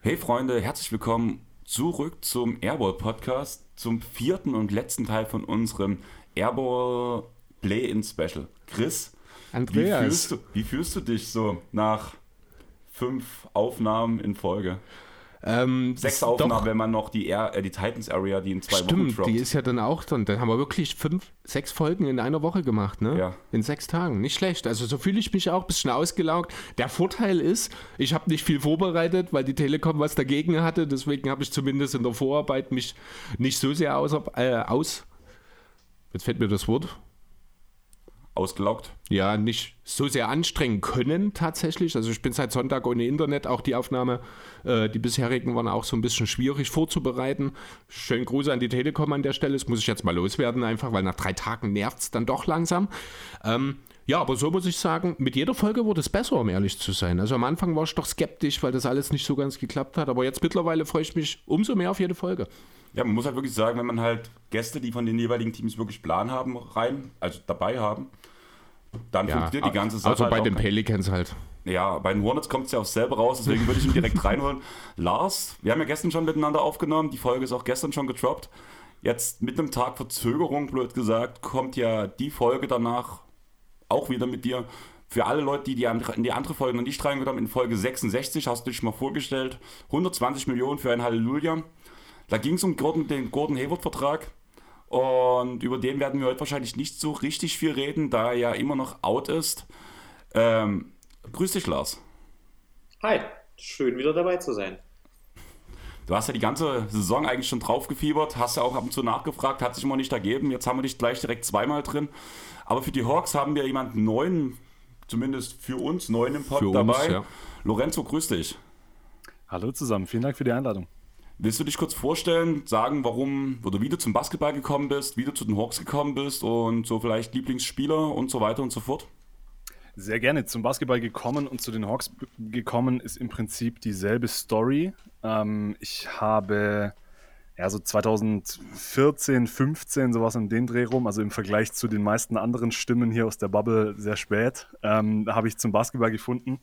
Hey Freunde, herzlich willkommen zurück zum Airball Podcast, zum vierten und letzten Teil von unserem Airball Play-In Special. Chris, Andreas. Wie fühlst, du, wie fühlst du dich so nach fünf Aufnahmen in Folge? Ähm, Sechs Aufnahmen, doch, wenn man noch die, Air, äh, die Titans Area, die in zwei stimmt, Wochen droppt. die ist ja dann auch dann. Dann haben wir wirklich fünf, sechs Folgen in einer Woche gemacht, ne? Ja. In sechs Tagen. Nicht schlecht. Also so fühle ich mich auch ein bisschen ausgelaugt. Der Vorteil ist, ich habe nicht viel vorbereitet, weil die Telekom was dagegen hatte. Deswegen habe ich zumindest in der Vorarbeit mich nicht so sehr aus, äh, aus jetzt fällt mir das Wort, ausgelaugt? Ja, nicht so sehr anstrengen können tatsächlich. Also ich bin seit Sonntag ohne Internet. Auch die Aufnahme, äh, die bisherigen waren auch so ein bisschen schwierig vorzubereiten. Schönen Gruß an die Telekom an der Stelle. Das muss ich jetzt mal loswerden einfach, weil nach drei Tagen nervt es dann doch langsam. Ähm, ja, aber so muss ich sagen, mit jeder Folge wurde es besser, um ehrlich zu sein. Also am Anfang war ich doch skeptisch, weil das alles nicht so ganz geklappt hat. Aber jetzt mittlerweile freue ich mich umso mehr auf jede Folge. Ja, man muss halt wirklich sagen, wenn man halt Gäste, die von den jeweiligen Teams wirklich Plan haben, rein, also dabei haben, dann ja, funktioniert die ganze Sache. Also halt bei den Pelicans halt. Ja, bei den Hornets kommt es ja auch selber raus, deswegen würde ich ihn direkt reinholen. Lars, wir haben ja gestern schon miteinander aufgenommen, die Folge ist auch gestern schon getroppt. Jetzt mit einem Tag Verzögerung, blöd gesagt, kommt ja die Folge danach auch wieder mit dir. Für alle Leute, die, die in die andere Folge noch nicht reingehört haben, in Folge 66 hast du dich mal vorgestellt, 120 Millionen für ein Halleluja. Da ging es um Gordon, den Gordon Hayward-Vertrag. Und über den werden wir heute wahrscheinlich nicht so richtig viel reden, da er ja immer noch out ist. Ähm, grüß dich, Lars. Hi, schön wieder dabei zu sein. Du hast ja die ganze Saison eigentlich schon draufgefiebert, hast ja auch ab und zu nachgefragt, hat sich immer nicht ergeben. Jetzt haben wir dich gleich direkt zweimal drin. Aber für die Hawks haben wir jemanden neuen, zumindest für uns, neuen im Pod für dabei. Uns, ja. Lorenzo, grüß dich. Hallo zusammen, vielen Dank für die Einladung. Willst du dich kurz vorstellen, sagen, warum oder wie du zum Basketball gekommen bist, wie du zu den Hawks gekommen bist und so vielleicht Lieblingsspieler und so weiter und so fort? Sehr gerne. Zum Basketball gekommen und zu den Hawks gekommen ist im Prinzip dieselbe Story. Ähm, ich habe ja so 2014, 15 sowas um den Dreh rum, also im Vergleich zu den meisten anderen Stimmen hier aus der Bubble sehr spät, ähm, habe ich zum Basketball gefunden.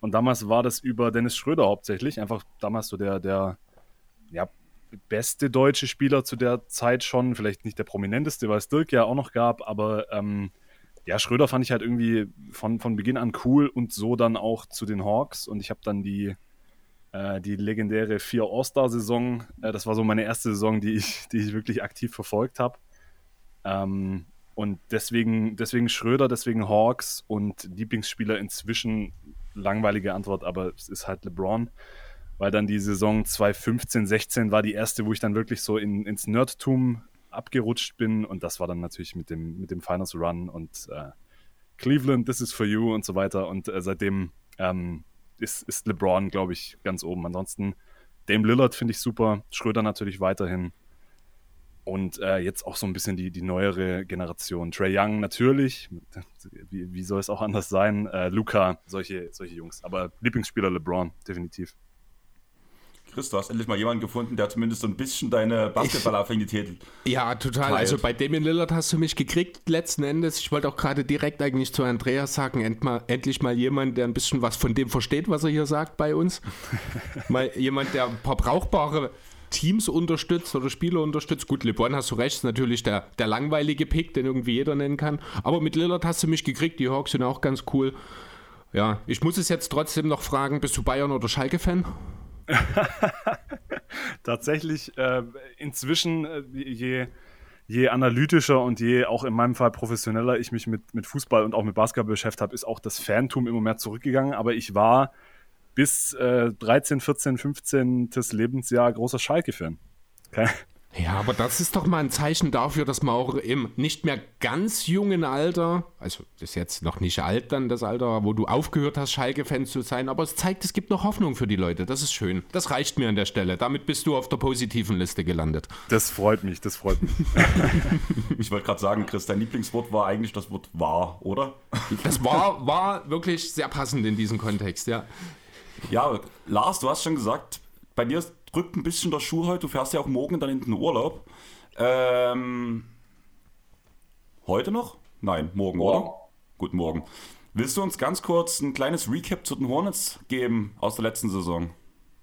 Und damals war das über Dennis Schröder hauptsächlich, einfach damals so der, der ja, beste deutsche Spieler zu der Zeit schon. Vielleicht nicht der prominenteste, weil es Dirk ja auch noch gab, aber ähm, ja, Schröder fand ich halt irgendwie von, von Beginn an cool und so dann auch zu den Hawks. Und ich habe dann die, äh, die legendäre vier All-Star-Saison, äh, das war so meine erste Saison, die ich, die ich wirklich aktiv verfolgt habe. Ähm, und deswegen, deswegen Schröder, deswegen Hawks und Lieblingsspieler inzwischen, langweilige Antwort, aber es ist halt LeBron weil dann die Saison 2015, 16 war die erste, wo ich dann wirklich so in, ins Nerdtum abgerutscht bin und das war dann natürlich mit dem, mit dem Finals Run und äh, Cleveland, this is for you und so weiter und äh, seitdem ähm, ist, ist LeBron, glaube ich, ganz oben. Ansonsten Dame Lillard finde ich super, Schröder natürlich weiterhin und äh, jetzt auch so ein bisschen die, die neuere Generation. Trey Young natürlich, wie, wie soll es auch anders sein? Äh, Luca, solche, solche Jungs, aber Lieblingsspieler LeBron, definitiv. Chris, du hast endlich mal jemanden gefunden, der zumindest so ein bisschen deine Basketballaffinität. Ja, total. Teilt. Also bei Damien Lillard hast du mich gekriegt letzten Endes. Ich wollte auch gerade direkt eigentlich zu Andreas sagen, end mal, endlich mal jemand, der ein bisschen was von dem versteht, was er hier sagt bei uns. mal jemand, der ein paar brauchbare Teams unterstützt oder Spieler unterstützt. Gut, LeBron hast du recht, ist natürlich der, der langweilige Pick, den irgendwie jeder nennen kann. Aber mit Lillard hast du mich gekriegt. Die Hawks sind auch ganz cool. Ja, ich muss es jetzt trotzdem noch fragen, bist du Bayern oder Schalke-Fan? Tatsächlich, äh, inzwischen, äh, je, je analytischer und je auch in meinem Fall professioneller ich mich mit, mit Fußball und auch mit Basketball beschäftigt habe, ist auch das Fantum immer mehr zurückgegangen. Aber ich war bis äh, 13, 14, 15. Lebensjahr großer Schalke-Fan. Okay. Ja, aber das ist doch mal ein Zeichen dafür, dass man auch im nicht mehr ganz jungen Alter, also das ist jetzt noch nicht alt dann das Alter, wo du aufgehört hast, Schalke-Fan zu sein, aber es zeigt, es gibt noch Hoffnung für die Leute. Das ist schön. Das reicht mir an der Stelle. Damit bist du auf der positiven Liste gelandet. Das freut mich, das freut mich. ich wollte gerade sagen, Chris, dein Lieblingswort war eigentlich das Wort wahr, oder? Das war, war wirklich sehr passend in diesem Kontext, ja. Ja, Lars, du hast schon gesagt, bei dir ist drückt ein bisschen der Schuh heute. Du fährst ja auch morgen dann in den Urlaub. Ähm, heute noch? Nein, morgen, morgen. oder? Guten Morgen. Willst du uns ganz kurz ein kleines Recap zu den Hornets geben aus der letzten Saison?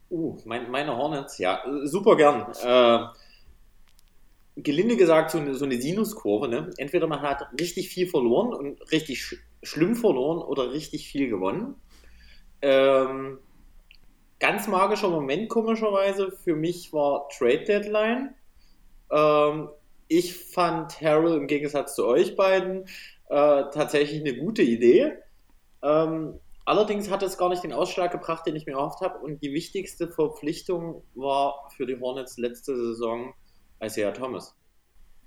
Uh, mein, meine Hornets, ja, super gern. Äh, gelinde gesagt, so eine, so eine Sinuskurve. Ne? Entweder man hat richtig viel verloren und richtig sch schlimm verloren oder richtig viel gewonnen. Ähm, ganz magischer Moment, komischerweise, für mich war Trade Deadline. Ähm, ich fand Harold im Gegensatz zu euch beiden äh, tatsächlich eine gute Idee. Ähm, allerdings hat es gar nicht den Ausschlag gebracht, den ich mir erhofft habe. Und die wichtigste Verpflichtung war für die Hornets letzte Saison Isaiah Thomas.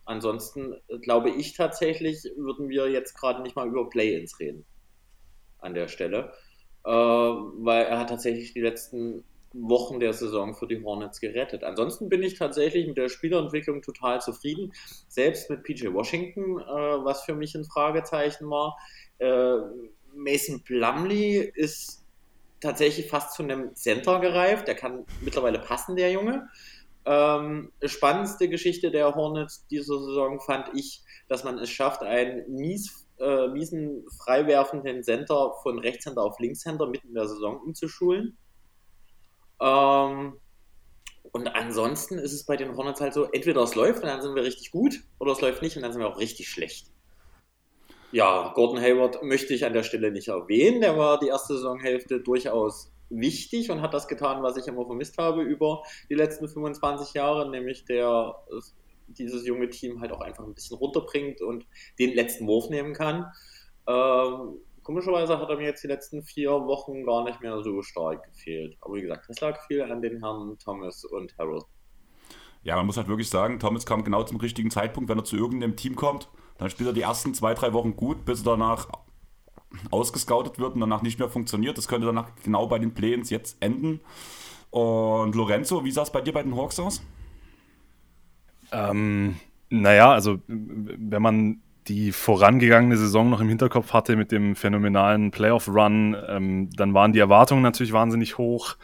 Ansonsten äh, glaube ich tatsächlich, würden wir jetzt gerade nicht mal über Play-ins reden an der Stelle, weil er hat tatsächlich die letzten Wochen der Saison für die Hornets gerettet. Ansonsten bin ich tatsächlich mit der Spielerentwicklung total zufrieden. Selbst mit PJ Washington, äh, was für mich ein Fragezeichen war. Äh, Mason Plumley ist tatsächlich fast zu einem Center gereift. Der kann mittlerweile passen, der Junge. Ähm, spannendste Geschichte der Hornets dieser Saison fand ich, dass man es schafft, einen mies, äh, miesen freiwerfenden Center von Rechtshänder auf Linkshänder mitten in der Saison umzuschulen. Ähm, und ansonsten ist es bei den Hornets halt so, entweder es läuft und dann sind wir richtig gut, oder es läuft nicht und dann sind wir auch richtig schlecht. Ja, Gordon Hayward möchte ich an der Stelle nicht erwähnen. Der war die erste Saisonhälfte durchaus wichtig und hat das getan, was ich immer vermisst habe über die letzten 25 Jahre, nämlich der dieses junge Team halt auch einfach ein bisschen runterbringt und den letzten Wurf nehmen kann. Ähm, komischerweise hat er mir jetzt die letzten vier Wochen gar nicht mehr so stark gefehlt. Aber wie gesagt, das lag viel an den Herren Thomas und Harold. Ja, man muss halt wirklich sagen, Thomas kam genau zum richtigen Zeitpunkt, wenn er zu irgendeinem Team kommt. Dann spielt er die ersten zwei, drei Wochen gut, bis er danach ausgescoutet wird und danach nicht mehr funktioniert. Das könnte danach genau bei den Play-ins jetzt enden. Und Lorenzo, wie sah es bei dir bei den Hawks aus? Ähm, naja, also wenn man die vorangegangene Saison noch im Hinterkopf hatte mit dem phänomenalen Playoff-Run, ähm, dann waren die Erwartungen natürlich wahnsinnig hoch.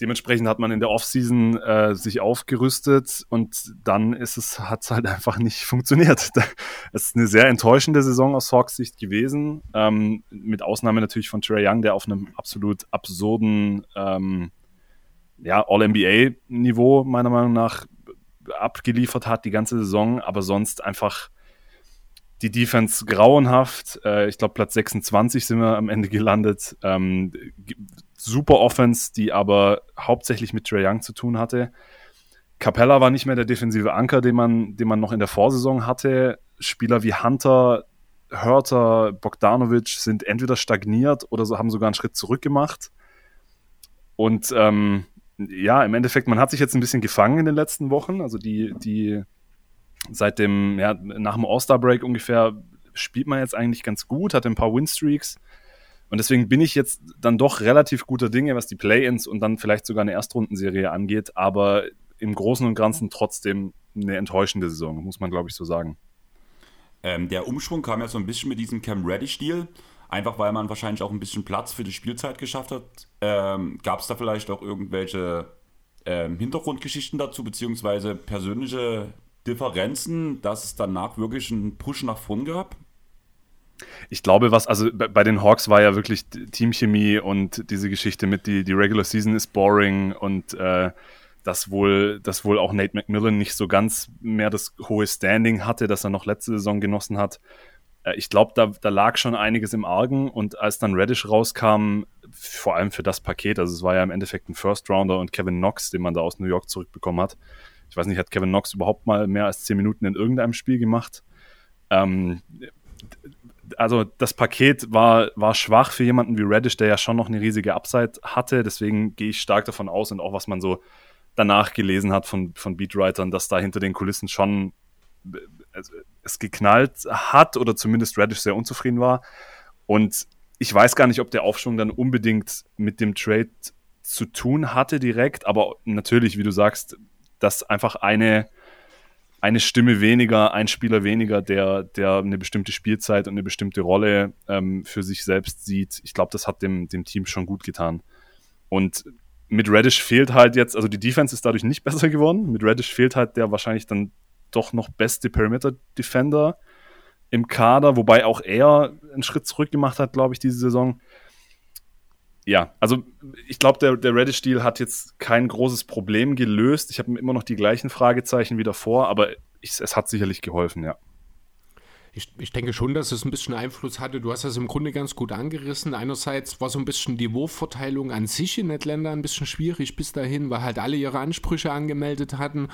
Dementsprechend hat man in der Offseason äh, sich aufgerüstet und dann ist es, hat es halt einfach nicht funktioniert. Es ist eine sehr enttäuschende Saison aus Hawks Sicht gewesen, ähm, mit Ausnahme natürlich von Trey Young, der auf einem absolut absurden ähm, ja, All-NBA-Niveau meiner Meinung nach abgeliefert hat die ganze Saison, aber sonst einfach die Defense grauenhaft. Äh, ich glaube, Platz 26 sind wir am Ende gelandet. Ähm, super Offense, die aber hauptsächlich mit Trey Young zu tun hatte. Capella war nicht mehr der defensive Anker, den man, den man noch in der Vorsaison hatte. Spieler wie Hunter, Hörter, Bogdanovic sind entweder stagniert oder so, haben sogar einen Schritt zurück gemacht. Und ähm, ja, im Endeffekt, man hat sich jetzt ein bisschen gefangen in den letzten Wochen. Also die, die seit dem, ja, nach dem All-Star-Break ungefähr spielt man jetzt eigentlich ganz gut, hat ein paar Win-Streaks. Und deswegen bin ich jetzt dann doch relativ guter Dinge, was die Play-Ins und dann vielleicht sogar eine Erstrundenserie angeht, aber im Großen und Ganzen trotzdem eine enttäuschende Saison, muss man glaube ich so sagen. Ähm, der Umschwung kam ja so ein bisschen mit diesem Cam Ready-Stil, einfach weil man wahrscheinlich auch ein bisschen Platz für die Spielzeit geschafft hat. Ähm, Gab es da vielleicht auch irgendwelche ähm, Hintergrundgeschichten dazu, beziehungsweise persönliche Differenzen, dass es danach wirklich einen Push nach vorn gab? Ich glaube, was, also bei den Hawks war ja wirklich Teamchemie und diese Geschichte mit die, die Regular Season ist boring und äh, dass wohl, dass wohl auch Nate McMillan nicht so ganz mehr das hohe Standing hatte, das er noch letzte Saison genossen hat. Äh, ich glaube, da, da lag schon einiges im Argen und als dann Reddish rauskam, vor allem für das Paket, also es war ja im Endeffekt ein First Rounder und Kevin Knox, den man da aus New York zurückbekommen hat, ich weiß nicht, hat Kevin Knox überhaupt mal mehr als zehn Minuten in irgendeinem Spiel gemacht? Ähm, also das Paket war, war schwach für jemanden wie Reddish, der ja schon noch eine riesige Upside hatte. Deswegen gehe ich stark davon aus und auch was man so danach gelesen hat von, von Beatwritern, dass da hinter den Kulissen schon also, es geknallt hat oder zumindest Reddish sehr unzufrieden war. Und ich weiß gar nicht, ob der Aufschwung dann unbedingt mit dem Trade zu tun hatte direkt, aber natürlich, wie du sagst, dass einfach eine, eine Stimme weniger, ein Spieler weniger, der, der eine bestimmte Spielzeit und eine bestimmte Rolle ähm, für sich selbst sieht. Ich glaube, das hat dem, dem Team schon gut getan. Und mit Reddish fehlt halt jetzt, also die Defense ist dadurch nicht besser geworden. Mit Reddish fehlt halt der wahrscheinlich dann doch noch beste Perimeter-Defender im Kader, wobei auch er einen Schritt zurück gemacht hat, glaube ich, diese Saison. Ja, also ich glaube, der, der Reddish-Deal hat jetzt kein großes Problem gelöst. Ich habe immer noch die gleichen Fragezeichen wie davor, aber ich, es hat sicherlich geholfen, ja ich, ich denke schon, dass es ein bisschen Einfluss hatte. Du hast das im Grunde ganz gut angerissen. Einerseits war so ein bisschen die Wurfverteilung an sich in Atlanta ein bisschen schwierig bis dahin, weil halt alle ihre Ansprüche angemeldet hatten.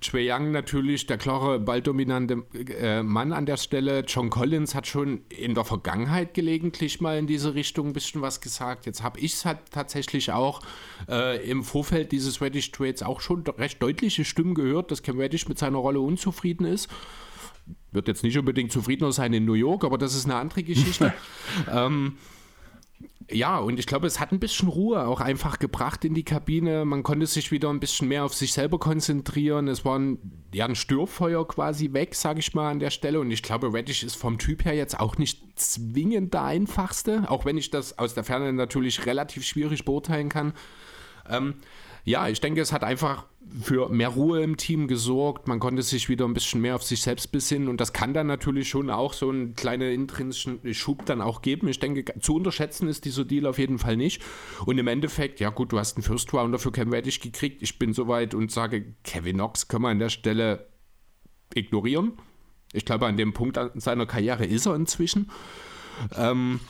Trey Young natürlich der klare, balldominante äh, Mann an der Stelle. John Collins hat schon in der Vergangenheit gelegentlich mal in diese Richtung ein bisschen was gesagt. Jetzt habe ich es halt tatsächlich auch äh, im Vorfeld dieses Reddish-Trades auch schon recht deutliche Stimmen gehört, dass Cam Reddish mit seiner Rolle unzufrieden ist wird jetzt nicht unbedingt zufriedener sein in New York, aber das ist eine andere Geschichte. ähm, ja, und ich glaube, es hat ein bisschen Ruhe auch einfach gebracht in die Kabine. Man konnte sich wieder ein bisschen mehr auf sich selber konzentrieren. Es war ein, ja, ein Störfeuer quasi weg, sage ich mal, an der Stelle. Und ich glaube, Reddish ist vom Typ her jetzt auch nicht zwingend der einfachste, auch wenn ich das aus der Ferne natürlich relativ schwierig beurteilen kann. Ähm, ja, ich denke, es hat einfach für mehr Ruhe im Team gesorgt. Man konnte sich wieder ein bisschen mehr auf sich selbst besinnen und das kann dann natürlich schon auch so einen kleinen intrinsischen Schub dann auch geben. Ich denke, zu unterschätzen ist dieser Deal auf jeden Fall nicht. Und im Endeffekt, ja gut, du hast einen First Rounder für Cam Reddish gekriegt. Ich bin soweit und sage, Kevin Knox können wir an der Stelle ignorieren. Ich glaube, an dem Punkt seiner Karriere ist er inzwischen. Ähm,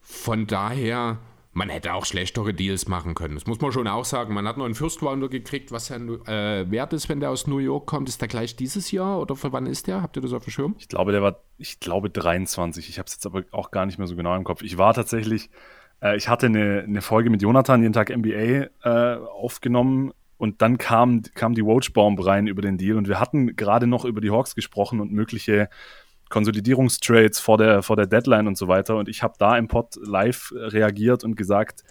von daher man hätte auch schlechtere Deals machen können. Das muss man schon auch sagen. Man hat noch einen First Rounder gekriegt, was ja äh, wert ist, wenn der aus New York kommt. Ist der gleich dieses Jahr oder für wann ist der? Habt ihr das auf dem Schirm? Ich glaube, der war, ich glaube 23. Ich habe es jetzt aber auch gar nicht mehr so genau im Kopf. Ich war tatsächlich, äh, ich hatte eine, eine Folge mit Jonathan, jeden Tag NBA, äh, aufgenommen und dann kam, kam die Woj-Bomb rein über den Deal und wir hatten gerade noch über die Hawks gesprochen und mögliche Konsolidierungstrades vor der, vor der Deadline und so weiter. Und ich habe da im Pod live reagiert und gesagt,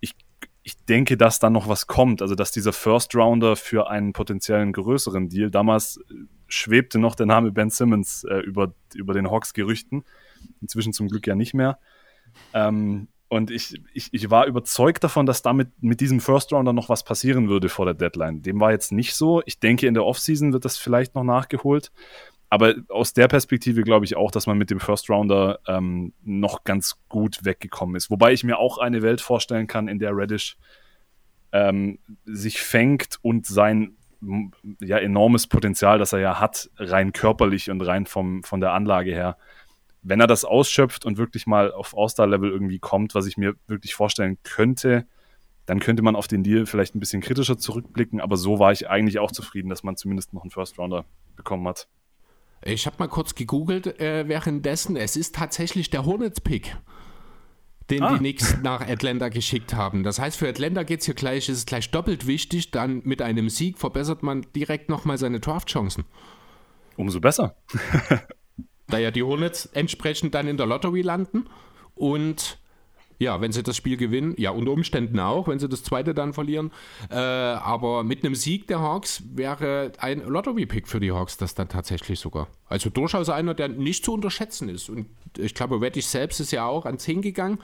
ich, ich denke, dass da noch was kommt. Also, dass dieser First Rounder für einen potenziellen größeren Deal, damals schwebte noch der Name Ben Simmons äh, über, über den Hawks-Gerüchten. Inzwischen zum Glück ja nicht mehr. Ähm, und ich, ich, ich war überzeugt davon, dass damit mit diesem First Rounder noch was passieren würde vor der Deadline. Dem war jetzt nicht so. Ich denke, in der Offseason wird das vielleicht noch nachgeholt aber aus der Perspektive glaube ich auch, dass man mit dem First Rounder ähm, noch ganz gut weggekommen ist. Wobei ich mir auch eine Welt vorstellen kann, in der Reddish ähm, sich fängt und sein ja, enormes Potenzial, das er ja hat, rein körperlich und rein vom, von der Anlage her, wenn er das ausschöpft und wirklich mal auf All-Star-Level irgendwie kommt, was ich mir wirklich vorstellen könnte, dann könnte man auf den Deal vielleicht ein bisschen kritischer zurückblicken, aber so war ich eigentlich auch zufrieden, dass man zumindest noch einen First Rounder bekommen hat. Ich habe mal kurz gegoogelt äh, währenddessen. Es ist tatsächlich der Hornets-Pick, den ah. die Knicks nach Atlanta geschickt haben. Das heißt, für Atlanta geht es hier gleich, ist es gleich doppelt wichtig. Dann mit einem Sieg verbessert man direkt nochmal seine Draft-Chancen. Umso besser. da ja die Hornets entsprechend dann in der Lottery landen und ja, wenn sie das Spiel gewinnen, ja, unter Umständen auch, wenn sie das zweite dann verlieren. Äh, aber mit einem Sieg der Hawks wäre ein Lottery-Pick für die Hawks das dann tatsächlich sogar. Also durchaus einer, der nicht zu unterschätzen ist. Und ich glaube, Reddich selbst ist ja auch an 10 gegangen.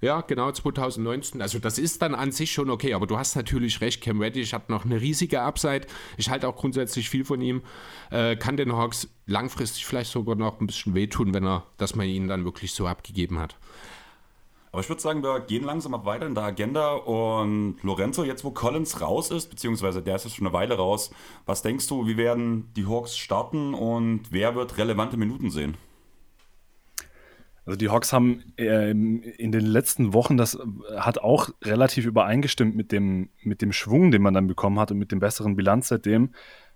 Ja, genau, 2019. Also das ist dann an sich schon okay, aber du hast natürlich recht, Cam Reddish hat noch eine riesige Upside. Ich halte auch grundsätzlich viel von ihm. Äh, kann den Hawks langfristig vielleicht sogar noch ein bisschen wehtun, wenn er, dass man ihn dann wirklich so abgegeben hat. Aber ich würde sagen, wir gehen langsam ab weiter in der Agenda. Und Lorenzo, jetzt wo Collins raus ist, beziehungsweise der ist jetzt schon eine Weile raus, was denkst du, wie werden die Hawks starten und wer wird relevante Minuten sehen? Also die Hawks haben ähm, in den letzten Wochen, das hat auch relativ übereingestimmt mit dem, mit dem Schwung, den man dann bekommen hat und mit dem besseren Bilanz seitdem,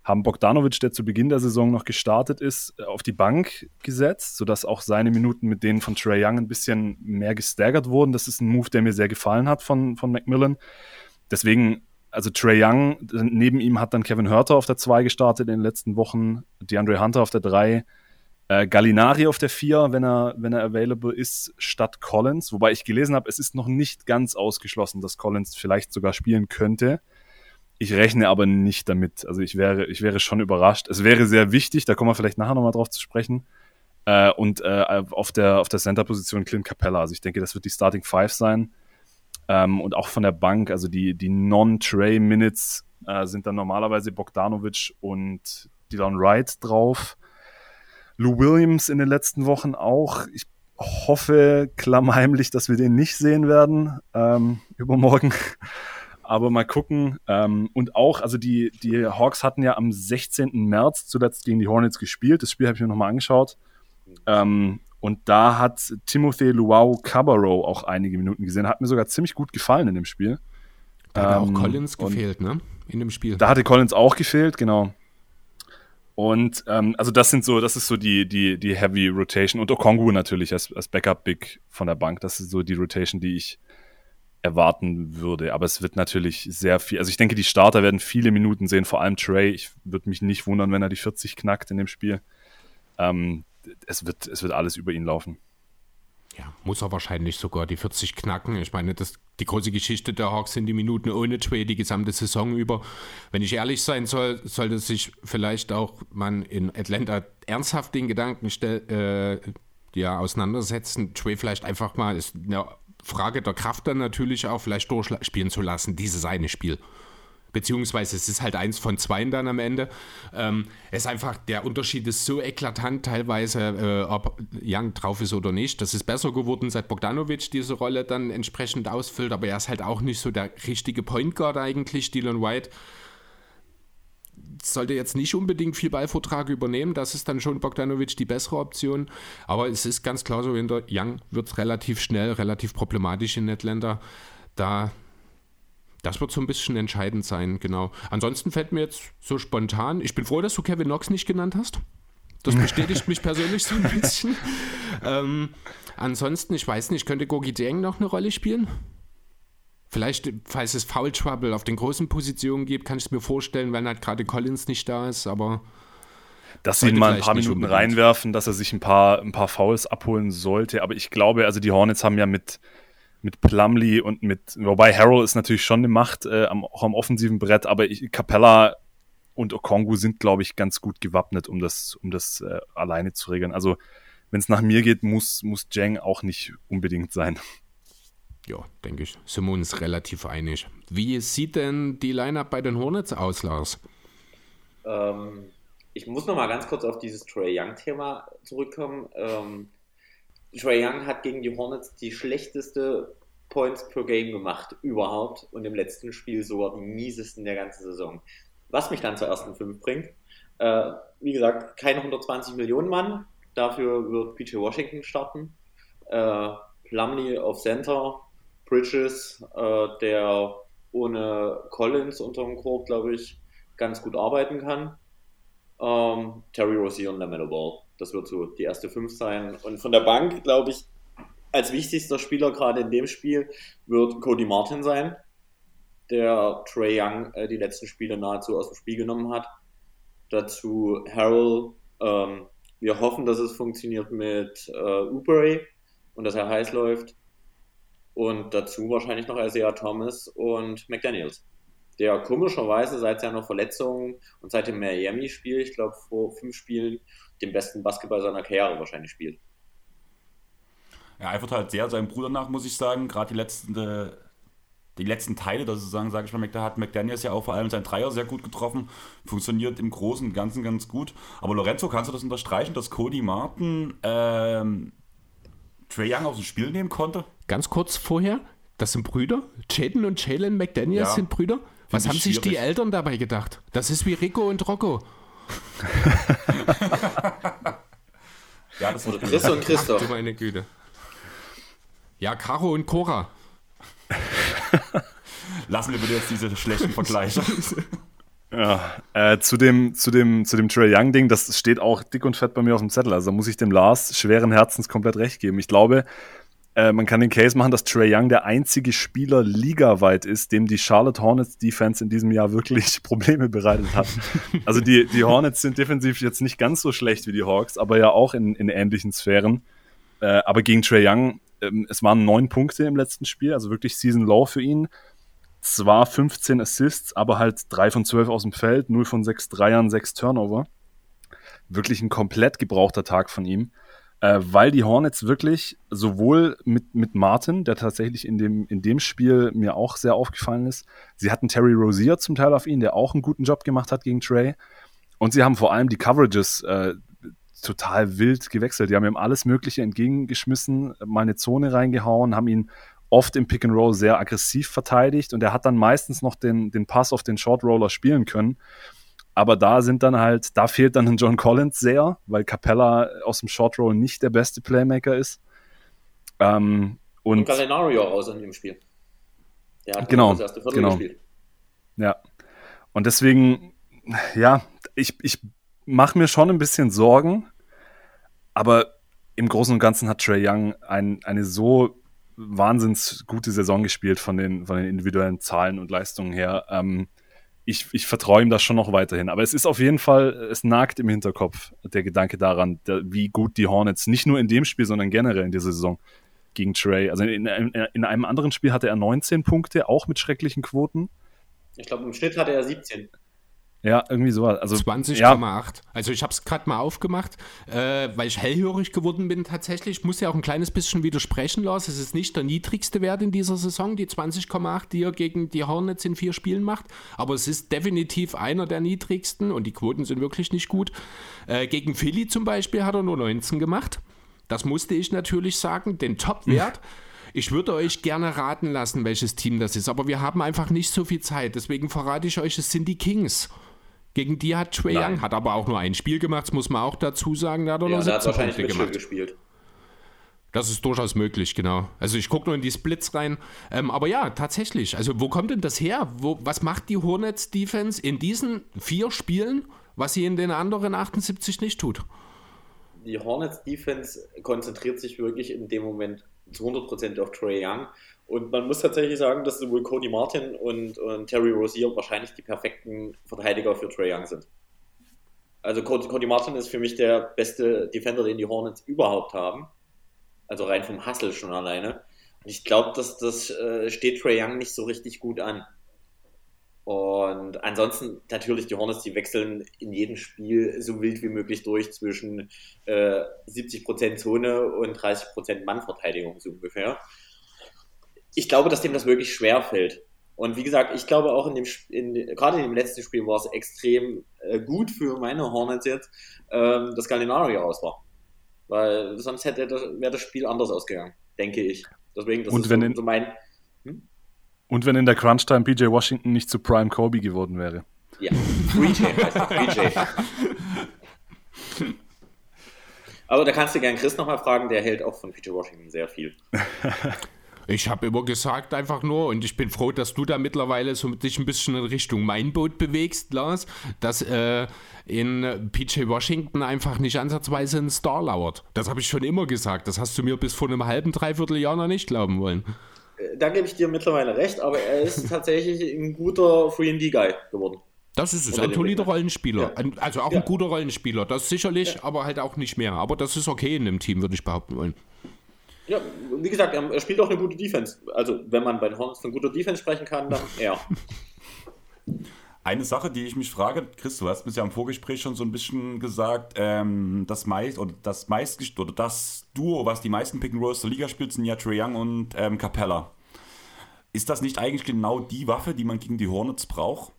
haben Bogdanovic, der zu Beginn der Saison noch gestartet ist, auf die Bank gesetzt, sodass auch seine Minuten mit denen von Trey Young ein bisschen mehr gestaggert wurden. Das ist ein Move, der mir sehr gefallen hat von, von Macmillan. Deswegen, also Trey Young, neben ihm hat dann Kevin Hörter auf der 2 gestartet in den letzten Wochen, DeAndre Hunter auf der 3, äh, Gallinari auf der 4, wenn er, wenn er available ist, statt Collins. Wobei ich gelesen habe, es ist noch nicht ganz ausgeschlossen, dass Collins vielleicht sogar spielen könnte. Ich rechne aber nicht damit. Also ich wäre, ich wäre schon überrascht. Es wäre sehr wichtig, da kommen wir vielleicht nachher nochmal drauf zu sprechen. Äh, und äh, auf der, auf der Center-Position Clint Capella. Also ich denke, das wird die Starting Five sein. Ähm, und auch von der Bank, also die, die Non-Tray-Minutes äh, sind dann normalerweise Bogdanovic und Dylan Wright drauf. Lou Williams in den letzten Wochen auch. Ich hoffe klammheimlich, dass wir den nicht sehen werden ähm, übermorgen. Aber mal gucken. Ähm, und auch, also die, die Hawks hatten ja am 16. März zuletzt gegen die Hornets gespielt. Das Spiel habe ich mir nochmal angeschaut. Ähm, und da hat Timothy Luau Cabarro auch einige Minuten gesehen. Hat mir sogar ziemlich gut gefallen in dem Spiel. Da hat ähm, auch Collins gefehlt, ne? In dem Spiel. Da hatte Collins auch gefehlt, genau. Und ähm, also das sind so, das ist so die, die, die Heavy Rotation und Okongu natürlich als, als Backup Big von der Bank. Das ist so die Rotation, die ich erwarten würde. Aber es wird natürlich sehr viel. Also ich denke, die Starter werden viele Minuten sehen, vor allem Trey. Ich würde mich nicht wundern, wenn er die 40 knackt in dem Spiel. Ähm, es, wird, es wird alles über ihn laufen. Ja, muss er wahrscheinlich sogar die 40 knacken. Ich meine, das, die große Geschichte der Hawks sind die Minuten ohne Trey die gesamte Saison über. Wenn ich ehrlich sein soll, sollte sich vielleicht auch man in Atlanta ernsthaft den Gedanken stell, äh, ja, auseinandersetzen, Trey vielleicht einfach mal, ist eine Frage der Kraft dann natürlich auch, vielleicht durchspielen zu lassen, dieses eine Spiel beziehungsweise es ist halt eins von zwei dann am Ende. Ähm, es ist einfach, der Unterschied ist so eklatant teilweise, äh, ob Young drauf ist oder nicht. Das ist besser geworden, seit Bogdanovic diese Rolle dann entsprechend ausfüllt, aber er ist halt auch nicht so der richtige Point Guard eigentlich, Dylan White. Sollte jetzt nicht unbedingt viel Ballvortrag übernehmen, das ist dann schon Bogdanovic die bessere Option. Aber es ist ganz klar so, hinter Young wird es relativ schnell, relativ problematisch in Atlanta. Da das wird so ein bisschen entscheidend sein, genau. Ansonsten fällt mir jetzt so spontan, ich bin froh, dass du Kevin Knox nicht genannt hast. Das bestätigt mich persönlich so ein bisschen. ähm, ansonsten, ich weiß nicht, könnte Gogi Deng noch eine Rolle spielen? Vielleicht, falls es Foul Trouble auf den großen Positionen gibt, kann ich es mir vorstellen, wenn halt gerade Collins nicht da ist, aber. Dass sie ihn mal ein paar Minuten reinwerfen, dass er sich ein paar, ein paar Fouls abholen sollte. Aber ich glaube, also die Hornets haben ja mit, mit Plumlee und mit, wobei Harrell ist natürlich schon eine Macht, äh, am, auch am offensiven Brett, aber ich, Capella und Okongu sind, glaube ich, ganz gut gewappnet, um das, um das äh, alleine zu regeln. Also, wenn es nach mir geht, muss, muss Jang auch nicht unbedingt sein. Ja, denke ich. Simon ist relativ einig. Wie sieht denn die Lineup bei den Hornets aus, Lars? Ähm, ich muss noch mal ganz kurz auf dieses Trey Young-Thema zurückkommen. Ähm, Trey Young hat gegen die Hornets die schlechteste Points per Game gemacht überhaupt und im letzten Spiel sogar die miesesten der ganzen Saison. Was mich dann zur ersten fünf bringt. Äh, wie gesagt, keine 120 Millionen Mann. Dafür wird PJ Washington starten. Äh, Plumlee auf Center. Bridges, äh, der ohne Collins unter dem Korb, glaube ich, ganz gut arbeiten kann. Ähm, Terry Rozier und LaMelo Ball. Das wird so die erste fünf sein. Und von der Bank, glaube ich, als wichtigster Spieler gerade in dem Spiel wird Cody Martin sein, der Trey Young äh, die letzten Spiele nahezu aus dem Spiel genommen hat. Dazu Harold. Ähm, wir hoffen, dass es funktioniert mit äh, Ubery und dass er heiß läuft. Und dazu wahrscheinlich noch Isaiah Thomas und McDaniels der komischerweise seit seiner Verletzung und seit dem Miami-Spiel, ich glaube vor fünf Spielen, den besten Basketball seiner Karriere wahrscheinlich spielt. Ja, eifert halt sehr seinem Bruder nach, muss ich sagen. Gerade die letzten, äh, die letzten Teile, das sozusagen, sage ich mal, hat McDaniels ja auch vor allem sein Dreier sehr gut getroffen. Funktioniert im Großen und Ganzen ganz gut. Aber Lorenzo, kannst du das unterstreichen, dass Cody Martin ähm, Trey Young aus dem Spiel nehmen konnte? Ganz kurz vorher, das sind Brüder. Jaden und Jalen McDaniels ja. sind Brüder. Was haben sich die Eltern dabei gedacht? Das ist wie Rico und Rocco. ja, das Oder Chris und Christoph. du meine Güte. Ja, Caro und Cora. Lassen wir bitte jetzt diese schlechten Vergleiche. Ja, äh, zu dem, zu dem, zu dem Trey Young-Ding, das steht auch dick und fett bei mir auf dem Zettel. Also da muss ich dem Lars schweren Herzens komplett recht geben. Ich glaube, äh, man kann den Case machen, dass Trey Young der einzige Spieler ligaweit ist, dem die Charlotte Hornets Defense in diesem Jahr wirklich Probleme bereitet hat. also die, die Hornets sind defensiv jetzt nicht ganz so schlecht wie die Hawks, aber ja auch in, in ähnlichen Sphären. Äh, aber gegen Trey Young, ähm, es waren neun Punkte im letzten Spiel, also wirklich Season Low für ihn. Zwar 15 Assists, aber halt drei von zwölf aus dem Feld, 0 von sechs Dreiern, sechs Turnover. Wirklich ein komplett gebrauchter Tag von ihm. äh, weil die Hornets wirklich sowohl mit, mit Martin, der tatsächlich in dem, in dem Spiel mir auch sehr aufgefallen ist, sie hatten Terry Rozier zum Teil auf ihn, der auch einen guten Job gemacht hat gegen Trey. Und sie haben vor allem die Coverages äh, total wild gewechselt. Die haben ihm alles Mögliche entgegengeschmissen, mal eine Zone reingehauen, haben ihn oft im Pick and Roll sehr aggressiv verteidigt und er hat dann meistens noch den, den Pass auf den Short Roller spielen können. Aber da sind dann halt, da fehlt dann ein John Collins sehr, weil Capella aus dem Short Roll nicht der beste Playmaker ist. Ähm, und, und Galinario raus in dem Spiel. Der hat genau, das erste Viertel genau. gespielt. Ja. Und deswegen, ja, ich, ich mache mir schon ein bisschen Sorgen, aber im Großen und Ganzen hat Trey Young ein, eine so wahnsinns gute Saison gespielt von den, von den individuellen Zahlen und Leistungen her. Ähm, ich, ich vertraue ihm das schon noch weiterhin. Aber es ist auf jeden Fall, es nagt im Hinterkopf der Gedanke daran, der, wie gut die Hornets nicht nur in dem Spiel, sondern generell in dieser Saison gegen Trey. Also in, in, in einem anderen Spiel hatte er 19 Punkte, auch mit schrecklichen Quoten. Ich glaube, im Schnitt hatte er 17. Ja, irgendwie so. Also 20,8. Ja. Also ich habe es gerade mal aufgemacht, äh, weil ich hellhörig geworden bin tatsächlich. Ich muss ja auch ein kleines bisschen widersprechen, Lars. Es ist nicht der niedrigste Wert in dieser Saison, die 20,8, die er gegen die Hornets in vier Spielen macht. Aber es ist definitiv einer der niedrigsten und die Quoten sind wirklich nicht gut. Äh, gegen Philly zum Beispiel hat er nur 19 gemacht. Das musste ich natürlich sagen. Den Top-Wert. Ich würde euch gerne raten lassen, welches Team das ist, aber wir haben einfach nicht so viel Zeit. Deswegen verrate ich euch, es sind die Kings. Gegen die hat Trae Young, hat aber auch nur ein Spiel gemacht, das muss man auch dazu sagen. Da hat er ja, nur 17 hat Punkte gemacht. gespielt. Das ist durchaus möglich, genau. Also ich gucke nur in die Splits rein. Ähm, aber ja, tatsächlich. Also wo kommt denn das her? Wo, was macht die Hornets Defense in diesen vier Spielen, was sie in den anderen 78 nicht tut? Die Hornets Defense konzentriert sich wirklich in dem Moment zu 100% auf Trey Young. Und man muss tatsächlich sagen, dass sowohl Cody Martin und, und Terry Rozier wahrscheinlich die perfekten Verteidiger für Trey Young sind. Also Cody, Martin ist für mich der beste Defender, den die Hornets überhaupt haben. Also rein vom Hustle schon alleine. Und ich glaube, dass das äh, steht Trey Young nicht so richtig gut an. Und ansonsten natürlich die Hornets, die wechseln in jedem Spiel so wild wie möglich durch zwischen äh, 70% Zone und 30% Mannverteidigung so ungefähr ich glaube, dass dem das wirklich schwer fällt. Und wie gesagt, ich glaube auch in dem, in, gerade in dem letzten Spiel war es extrem äh, gut für meine Hornets jetzt, ähm, dass Gallinari aus war. Weil sonst hätte das, wäre das Spiel anders ausgegangen, denke ich. Deswegen, das und ist wenn so, so mein. Und wenn in der Crunch-Time PJ Washington nicht zu Prime Kobe geworden wäre. Ja, PJ heißt PJ. Aber da kannst du gern Chris nochmal fragen, der hält auch von PJ Washington sehr viel. Ich habe immer gesagt einfach nur, und ich bin froh, dass du da mittlerweile so dich ein bisschen in Richtung mein Boot bewegst, Lars, dass äh, in PJ Washington einfach nicht ansatzweise ein Star lauert. Das habe ich schon immer gesagt. Das hast du mir bis vor einem halben, dreiviertel Jahr noch nicht glauben wollen. Äh, da gebe ich dir mittlerweile recht, aber er ist tatsächlich ein guter 3D-Guy geworden. Das ist es, ein solider Rollenspieler. Ja. Also auch ja. ein guter Rollenspieler, das sicherlich, ja. aber halt auch nicht mehr. Aber das ist okay in dem Team, würde ich behaupten wollen. Ja, wie gesagt, er spielt auch eine gute Defense. Also, wenn man bei den Hornets von guter Defense sprechen kann, dann ja. Eine Sache, die ich mich frage, Chris, du hast mir ja im Vorgespräch schon so ein bisschen gesagt, ähm, das meist oder das meist oder das Duo, was die meisten Pick and Rolls der Liga spielt, sind ja Trae Young und ähm, Capella. Ist das nicht eigentlich genau die Waffe, die man gegen die Hornets braucht?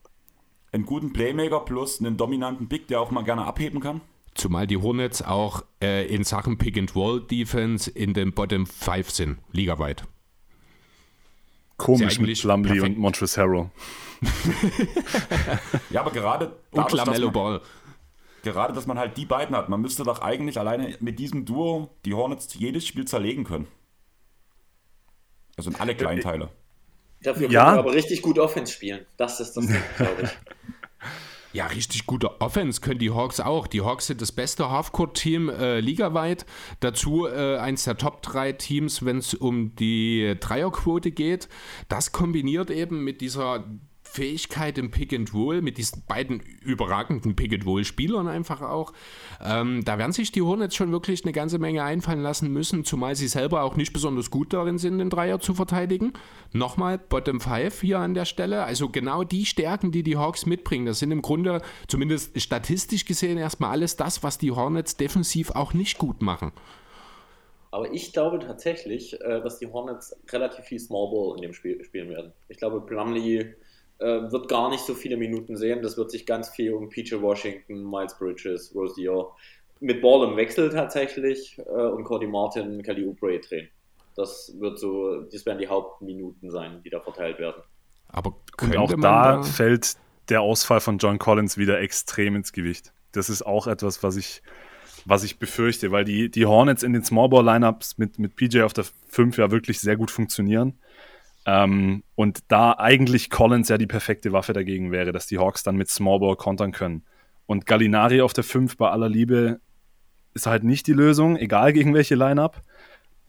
Einen guten Playmaker plus einen dominanten Big, der auch mal gerne abheben kann? Zumal die Hornets auch äh, in Sachen Pick-and-Roll-Defense in den Bottom 5 sind, ligaweit. Komisch mit Plumlee und Montrezl Harrell. ja, aber gerade und Lamello Ball. Gerade, dass man halt die beiden hat. Man müsste doch eigentlich alleine mit diesem Duo die Hornets jedes Spiel zerlegen können. Also in alle Kleinteile. Dafür ja. können wir aber richtig gut Offense spielen. Das ist das, glaube ich. Ja, richtig gute Offense können die Hawks auch. Die Hawks sind das beste Halfcourt-Team äh, ligaweit. Dazu äh, eins der Top 3 Teams, wenn es um die Dreierquote geht. Das kombiniert eben mit dieser Fähigkeit im Pick and Roll mit diesen beiden überragenden Pick and Roll Spielern einfach auch. Ähm, da werden sich die Hornets schon wirklich eine ganze Menge einfallen lassen müssen, zumal sie selber auch nicht besonders gut darin sind, den Dreier zu verteidigen. Nochmal Bottom 5 hier an der Stelle. Also genau die Stärken, die die Hawks mitbringen, das sind im Grunde zumindest statistisch gesehen erstmal alles das, was die Hornets defensiv auch nicht gut machen. Aber ich glaube tatsächlich, äh, dass die Hornets relativ viel Small Ball in dem Spiel spielen werden. Ich glaube, Plumlee äh, wird gar nicht so viele Minuten sehen. Das wird sich ganz viel um PJ Washington, Miles Bridges, Rosier mit Ball im Wechsel tatsächlich äh, und Cody Martin, Kelly Oubre drehen. Das wird so, das werden die Hauptminuten sein, die da verteilt werden. Aber und auch da, da fällt der Ausfall von John Collins wieder extrem ins Gewicht. Das ist auch etwas, was ich, was ich befürchte, weil die, die Hornets in den Smallball-Lineups mit, mit PJ auf der 5 ja wirklich sehr gut funktionieren. Ähm, und da eigentlich Collins ja die perfekte Waffe dagegen wäre, dass die Hawks dann mit Smallball kontern können. Und Gallinari auf der 5 bei aller Liebe ist halt nicht die Lösung, egal gegen welche Lineup.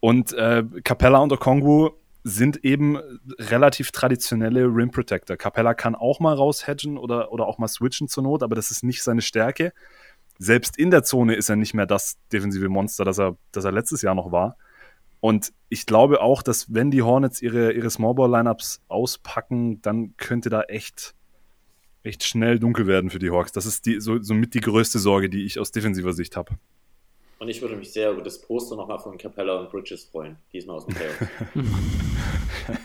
Und äh, Capella und Okongwu sind eben relativ traditionelle Rim Protector. Capella kann auch mal raushedgen oder, oder auch mal switchen zur Not, aber das ist nicht seine Stärke. Selbst in der Zone ist er nicht mehr das defensive Monster, das er, das er letztes Jahr noch war. Und ich glaube auch, dass wenn die Hornets ihre, ihre Smallball-Lineups auspacken, dann könnte da echt, echt schnell dunkel werden für die Hawks. Das ist die, so, somit die größte Sorge, die ich aus defensiver Sicht habe. Und ich würde mich sehr über das Poster nochmal von Capella und Bridges freuen, diesmal aus dem Playoff.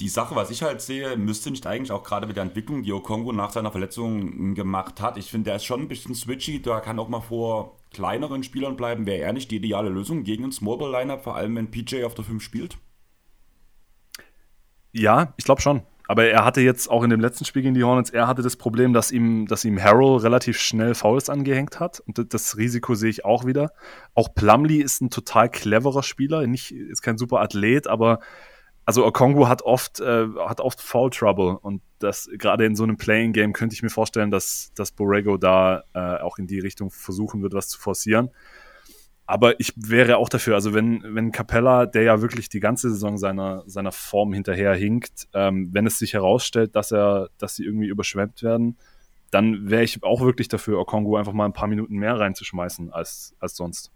Die Sache, was ich halt sehe, müsste nicht eigentlich auch gerade mit der Entwicklung, die Okongo nach seiner Verletzung gemacht hat. Ich finde, der ist schon ein bisschen switchy, da kann auch mal vor kleineren Spielern bleiben. Wäre er nicht die ideale Lösung gegen ein Smallball-Lineup, vor allem wenn PJ auf der 5 spielt? Ja, ich glaube schon. Aber er hatte jetzt auch in dem letzten Spiel gegen die Hornets, er hatte das Problem, dass ihm, dass ihm Harrell relativ schnell Fouls angehängt hat. Und das Risiko sehe ich auch wieder. Auch Plumlee ist ein total cleverer Spieler, nicht, ist kein super Athlet, aber also Okongu hat oft, äh, hat oft Foul Trouble und das gerade in so einem Playing Game könnte ich mir vorstellen, dass, dass Borrego da äh, auch in die Richtung versuchen wird, was zu forcieren. Aber ich wäre auch dafür, also wenn, wenn Capella, der ja wirklich die ganze Saison seiner, seiner Form hinterher hinkt, ähm, wenn es sich herausstellt, dass er, dass sie irgendwie überschwemmt werden, dann wäre ich auch wirklich dafür, Okongu einfach mal ein paar Minuten mehr reinzuschmeißen als, als sonst.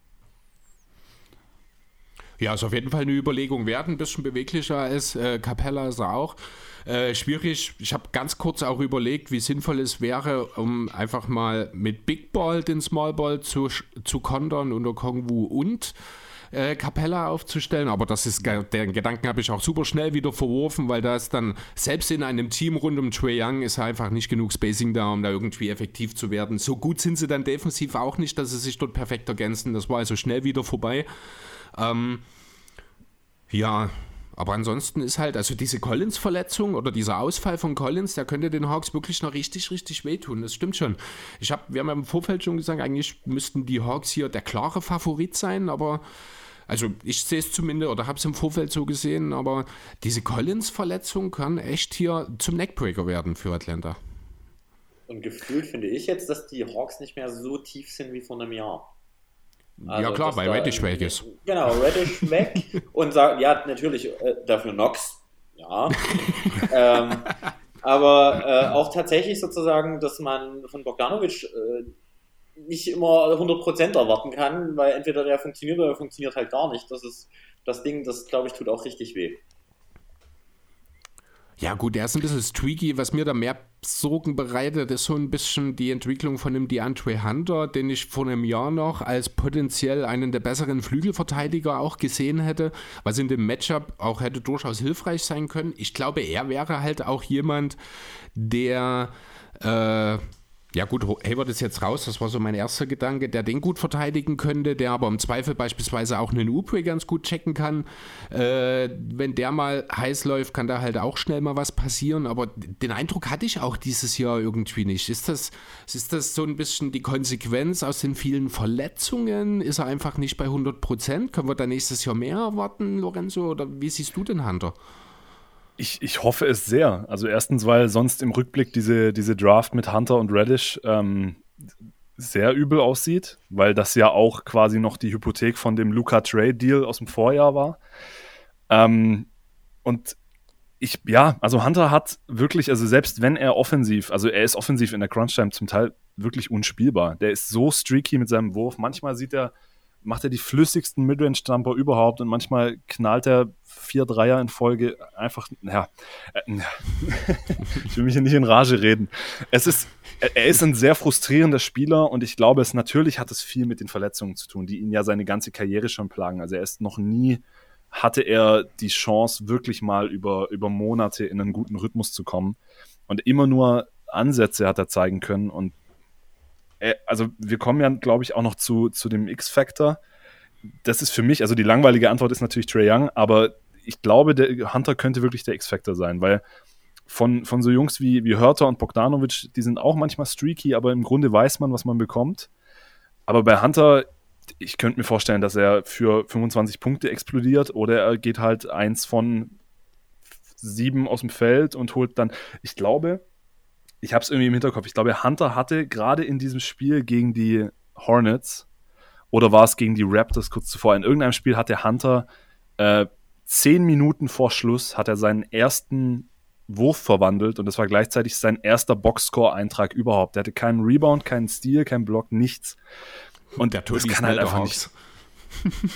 Ja, ist auf jeden Fall eine Überlegung wert, ein bisschen beweglicher als äh, Capella ist er auch. Äh, schwierig, ich habe ganz kurz auch überlegt, wie sinnvoll es wäre, um einfach mal mit Big Ball den Small Ball zu, zu kontern unter Kongwu und äh, Capella aufzustellen, aber das ist den Gedanken habe ich auch super schnell wieder verworfen, weil da ist dann selbst in einem Team rund um Trey Young ist einfach nicht genug Spacing da, um da irgendwie effektiv zu werden. So gut sind sie dann defensiv auch nicht, dass sie sich dort perfekt ergänzen. Das war also schnell wieder vorbei. Ähm, ja, aber ansonsten ist halt, also diese Collins-Verletzung oder dieser Ausfall von Collins, der könnte den Hawks wirklich noch richtig, richtig wehtun. Das stimmt schon. Ich hab, wir haben ja im Vorfeld schon gesagt, eigentlich müssten die Hawks hier der klare Favorit sein, aber also ich sehe es zumindest oder habe es im Vorfeld so gesehen, aber diese Collins-Verletzung kann echt hier zum Neckbreaker werden für Atlanta. Und gefühlt finde ich jetzt, dass die Hawks nicht mehr so tief sind wie vor einem Jahr. Also, ja klar, weil Reddish weg ist. Genau, Reddish weg und sagt, ja, natürlich äh, dafür Nox, ja. ähm, aber äh, auch tatsächlich sozusagen, dass man von Bogdanovic äh, nicht immer 100% erwarten kann, weil entweder der funktioniert oder der funktioniert halt gar nicht. Das ist das Ding, das glaube ich tut auch richtig weh. Ja, gut, er ist ein bisschen streaky. Was mir da mehr Sorgen bereitet, ist so ein bisschen die Entwicklung von dem DeAndre Hunter, den ich vor einem Jahr noch als potenziell einen der besseren Flügelverteidiger auch gesehen hätte, was in dem Matchup auch hätte durchaus hilfreich sein können. Ich glaube, er wäre halt auch jemand, der äh, ja gut, Hayward ist jetzt raus, das war so mein erster Gedanke, der den gut verteidigen könnte, der aber im Zweifel beispielsweise auch einen Upre ganz gut checken kann. Äh, wenn der mal heiß läuft, kann da halt auch schnell mal was passieren, aber den Eindruck hatte ich auch dieses Jahr irgendwie nicht. Ist das, ist das so ein bisschen die Konsequenz aus den vielen Verletzungen? Ist er einfach nicht bei 100 Prozent? Können wir da nächstes Jahr mehr erwarten, Lorenzo, oder wie siehst du den Hunter? Ich, ich hoffe es sehr. Also erstens, weil sonst im Rückblick diese, diese Draft mit Hunter und Reddish ähm, sehr übel aussieht, weil das ja auch quasi noch die Hypothek von dem Luca Trade Deal aus dem Vorjahr war. Ähm, und ich, ja, also Hunter hat wirklich, also selbst wenn er offensiv, also er ist offensiv in der Crunch-Time zum Teil wirklich unspielbar. Der ist so streaky mit seinem Wurf. Manchmal sieht er, macht er die flüssigsten Midrange-Jumper überhaupt und manchmal knallt er vier Dreier in Folge einfach, ja, äh, ich will mich hier nicht in Rage reden. Es ist, er, ist ein sehr frustrierender Spieler und ich glaube, es natürlich hat es viel mit den Verletzungen zu tun, die ihn ja seine ganze Karriere schon plagen. Also er ist noch nie, hatte er die Chance, wirklich mal über, über Monate in einen guten Rhythmus zu kommen. Und immer nur Ansätze hat er zeigen können. Und also wir kommen ja, glaube ich, auch noch zu, zu dem X-Factor. Das ist für mich, also die langweilige Antwort ist natürlich Trey Young, aber ich glaube, der Hunter könnte wirklich der X-Factor sein, weil von, von so Jungs wie, wie Hörter und Bogdanovic, die sind auch manchmal streaky, aber im Grunde weiß man, was man bekommt. Aber bei Hunter, ich könnte mir vorstellen, dass er für 25 Punkte explodiert oder er geht halt eins von sieben aus dem Feld und holt dann, ich glaube, ich habe es irgendwie im Hinterkopf, ich glaube, Hunter hatte gerade in diesem Spiel gegen die Hornets oder war es gegen die Raptors kurz zuvor, in irgendeinem Spiel hatte Hunter äh, zehn Minuten vor Schluss hat er seinen ersten Wurf verwandelt und das war gleichzeitig sein erster Boxscore-Eintrag überhaupt. Er hatte keinen Rebound, keinen Steal, keinen Block, nichts. Und der das kann halt einfach nicht.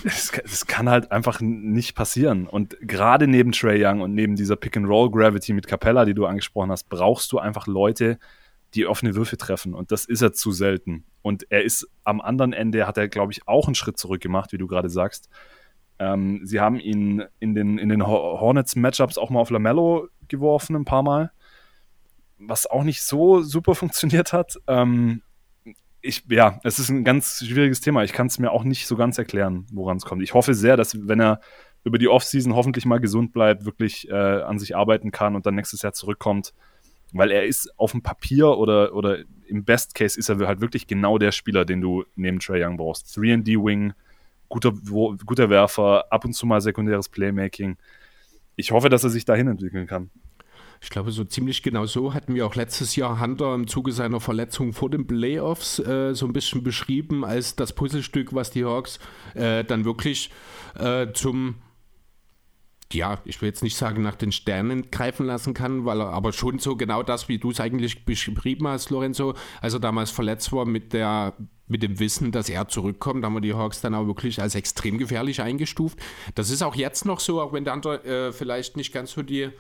Das, das, kann halt einfach nicht passieren. Und gerade neben Trey Young und neben dieser Pick-and-Roll-Gravity mit Capella, die du angesprochen hast, brauchst du einfach Leute, die offene Würfe treffen. Und das ist er zu selten. Und er ist am anderen Ende, hat er, glaube ich, auch einen Schritt zurück gemacht, wie du gerade sagst. Ähm, sie haben ihn in den, in den Hornets-Matchups auch mal auf Lamello geworfen, ein paar Mal, was auch nicht so super funktioniert hat. Ähm, ich, ja, es ist ein ganz schwieriges Thema. Ich kann es mir auch nicht so ganz erklären, woran es kommt. Ich hoffe sehr, dass, wenn er über die Offseason hoffentlich mal gesund bleibt, wirklich äh, an sich arbeiten kann und dann nächstes Jahr zurückkommt. Weil er ist auf dem Papier oder, oder im Best Case ist er halt wirklich genau der Spieler, den du neben Trey Young brauchst. 3D-Wing, guter, guter Werfer, ab und zu mal sekundäres Playmaking. Ich hoffe, dass er sich dahin entwickeln kann. Ich glaube, so ziemlich genau so hatten wir auch letztes Jahr Hunter im Zuge seiner Verletzung vor den Playoffs äh, so ein bisschen beschrieben als das Puzzlestück, was die Hawks äh, dann wirklich äh, zum ja, ich will jetzt nicht sagen, nach den Sternen greifen lassen kann, weil er aber schon so genau das, wie du es eigentlich beschrieben hast, Lorenzo, als er damals verletzt war mit der mit dem Wissen, dass er zurückkommt, haben wir die Hawks dann auch wirklich als extrem gefährlich eingestuft. Das ist auch jetzt noch so, auch wenn der andere äh, vielleicht nicht ganz so die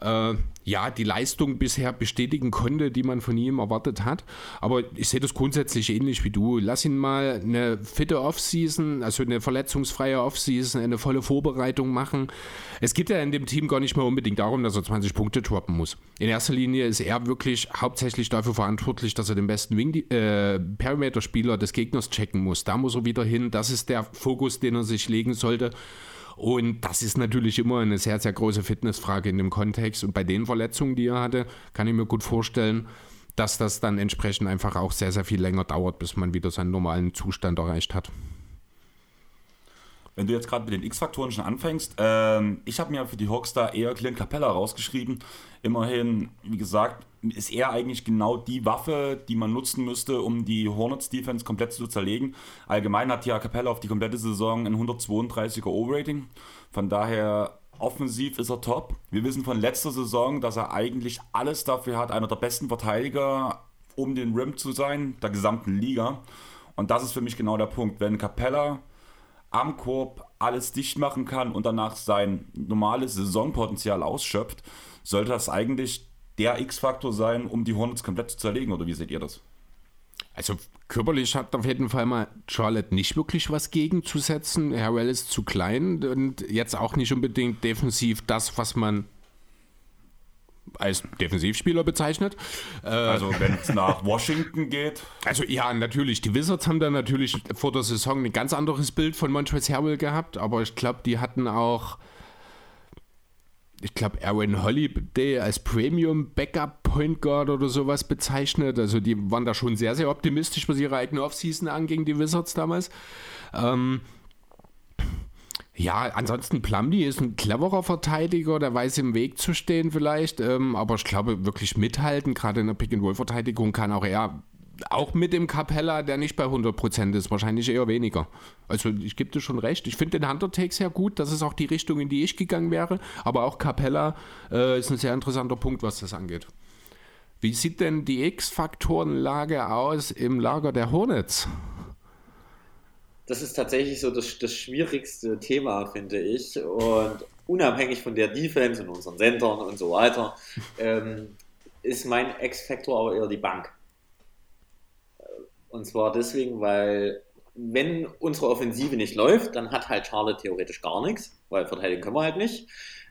äh, ja, die Leistung bisher bestätigen konnte, die man von ihm erwartet hat. Aber ich sehe das grundsätzlich ähnlich wie du. Lass ihn mal eine fitte Offseason, also eine verletzungsfreie Offseason, eine volle Vorbereitung machen. Es geht ja in dem Team gar nicht mehr unbedingt darum, dass er 20 Punkte droppen muss. In erster Linie ist er wirklich hauptsächlich dafür verantwortlich, dass er den besten äh, Perimeter-Spieler des Gegners checken muss. Da muss er wieder hin. Das ist der Fokus, den er sich legen sollte. Und das ist natürlich immer eine sehr, sehr große Fitnessfrage in dem Kontext. Und bei den Verletzungen, die er hatte, kann ich mir gut vorstellen, dass das dann entsprechend einfach auch sehr, sehr viel länger dauert, bis man wieder seinen normalen Zustand erreicht hat. Wenn du jetzt gerade mit den X-Faktoren schon anfängst, ähm, ich habe mir für die Hawks da eher Clint Capella rausgeschrieben. Immerhin, wie gesagt, ist er eigentlich genau die Waffe, die man nutzen müsste, um die Hornets Defense komplett zu zerlegen. Allgemein hat ja Capella auf die komplette Saison ein 132er O-Rating. Von daher offensiv ist er top. Wir wissen von letzter Saison, dass er eigentlich alles dafür hat, einer der besten Verteidiger um den Rim zu sein, der gesamten Liga. Und das ist für mich genau der Punkt. Wenn Capella am Korb alles dicht machen kann und danach sein normales Saisonpotenzial ausschöpft, sollte das eigentlich der X-Faktor sein, um die Hornets komplett zu zerlegen, oder wie seht ihr das? Also körperlich hat auf jeden Fall mal Charlotte nicht wirklich was gegenzusetzen. Harrell ist zu klein und jetzt auch nicht unbedingt defensiv das, was man als Defensivspieler bezeichnet. Äh, also wenn es nach Washington geht. Also ja, natürlich. Die Wizards haben da natürlich vor der Saison ein ganz anderes Bild von Montrezl Harrell gehabt, aber ich glaube, die hatten auch ich glaube, Aaron Holiday als Premium Backup Point Guard oder sowas bezeichnet. Also die waren da schon sehr, sehr optimistisch, was ihre eigene Offseason anging, die Wizards damals. Ähm, ja, ansonsten Plumlee ist ein cleverer Verteidiger, der weiß im Weg zu stehen vielleicht, ähm, aber ich glaube wirklich mithalten, gerade in der Pick-and-Roll-Verteidigung kann auch er, auch mit dem Capella, der nicht bei 100% ist, wahrscheinlich eher weniger. Also ich gebe dir schon recht, ich finde den Hunter-Take sehr gut, das ist auch die Richtung, in die ich gegangen wäre, aber auch Capella äh, ist ein sehr interessanter Punkt, was das angeht. Wie sieht denn die X-Faktorenlage aus im Lager der Hornets? Das ist tatsächlich so das, das schwierigste Thema, finde ich. Und unabhängig von der Defense und unseren Centern und so weiter, ähm, ist mein X-Factor aber eher die Bank. Und zwar deswegen, weil wenn unsere Offensive nicht läuft, dann hat halt Charlotte theoretisch gar nichts, weil verteidigen können wir halt nicht.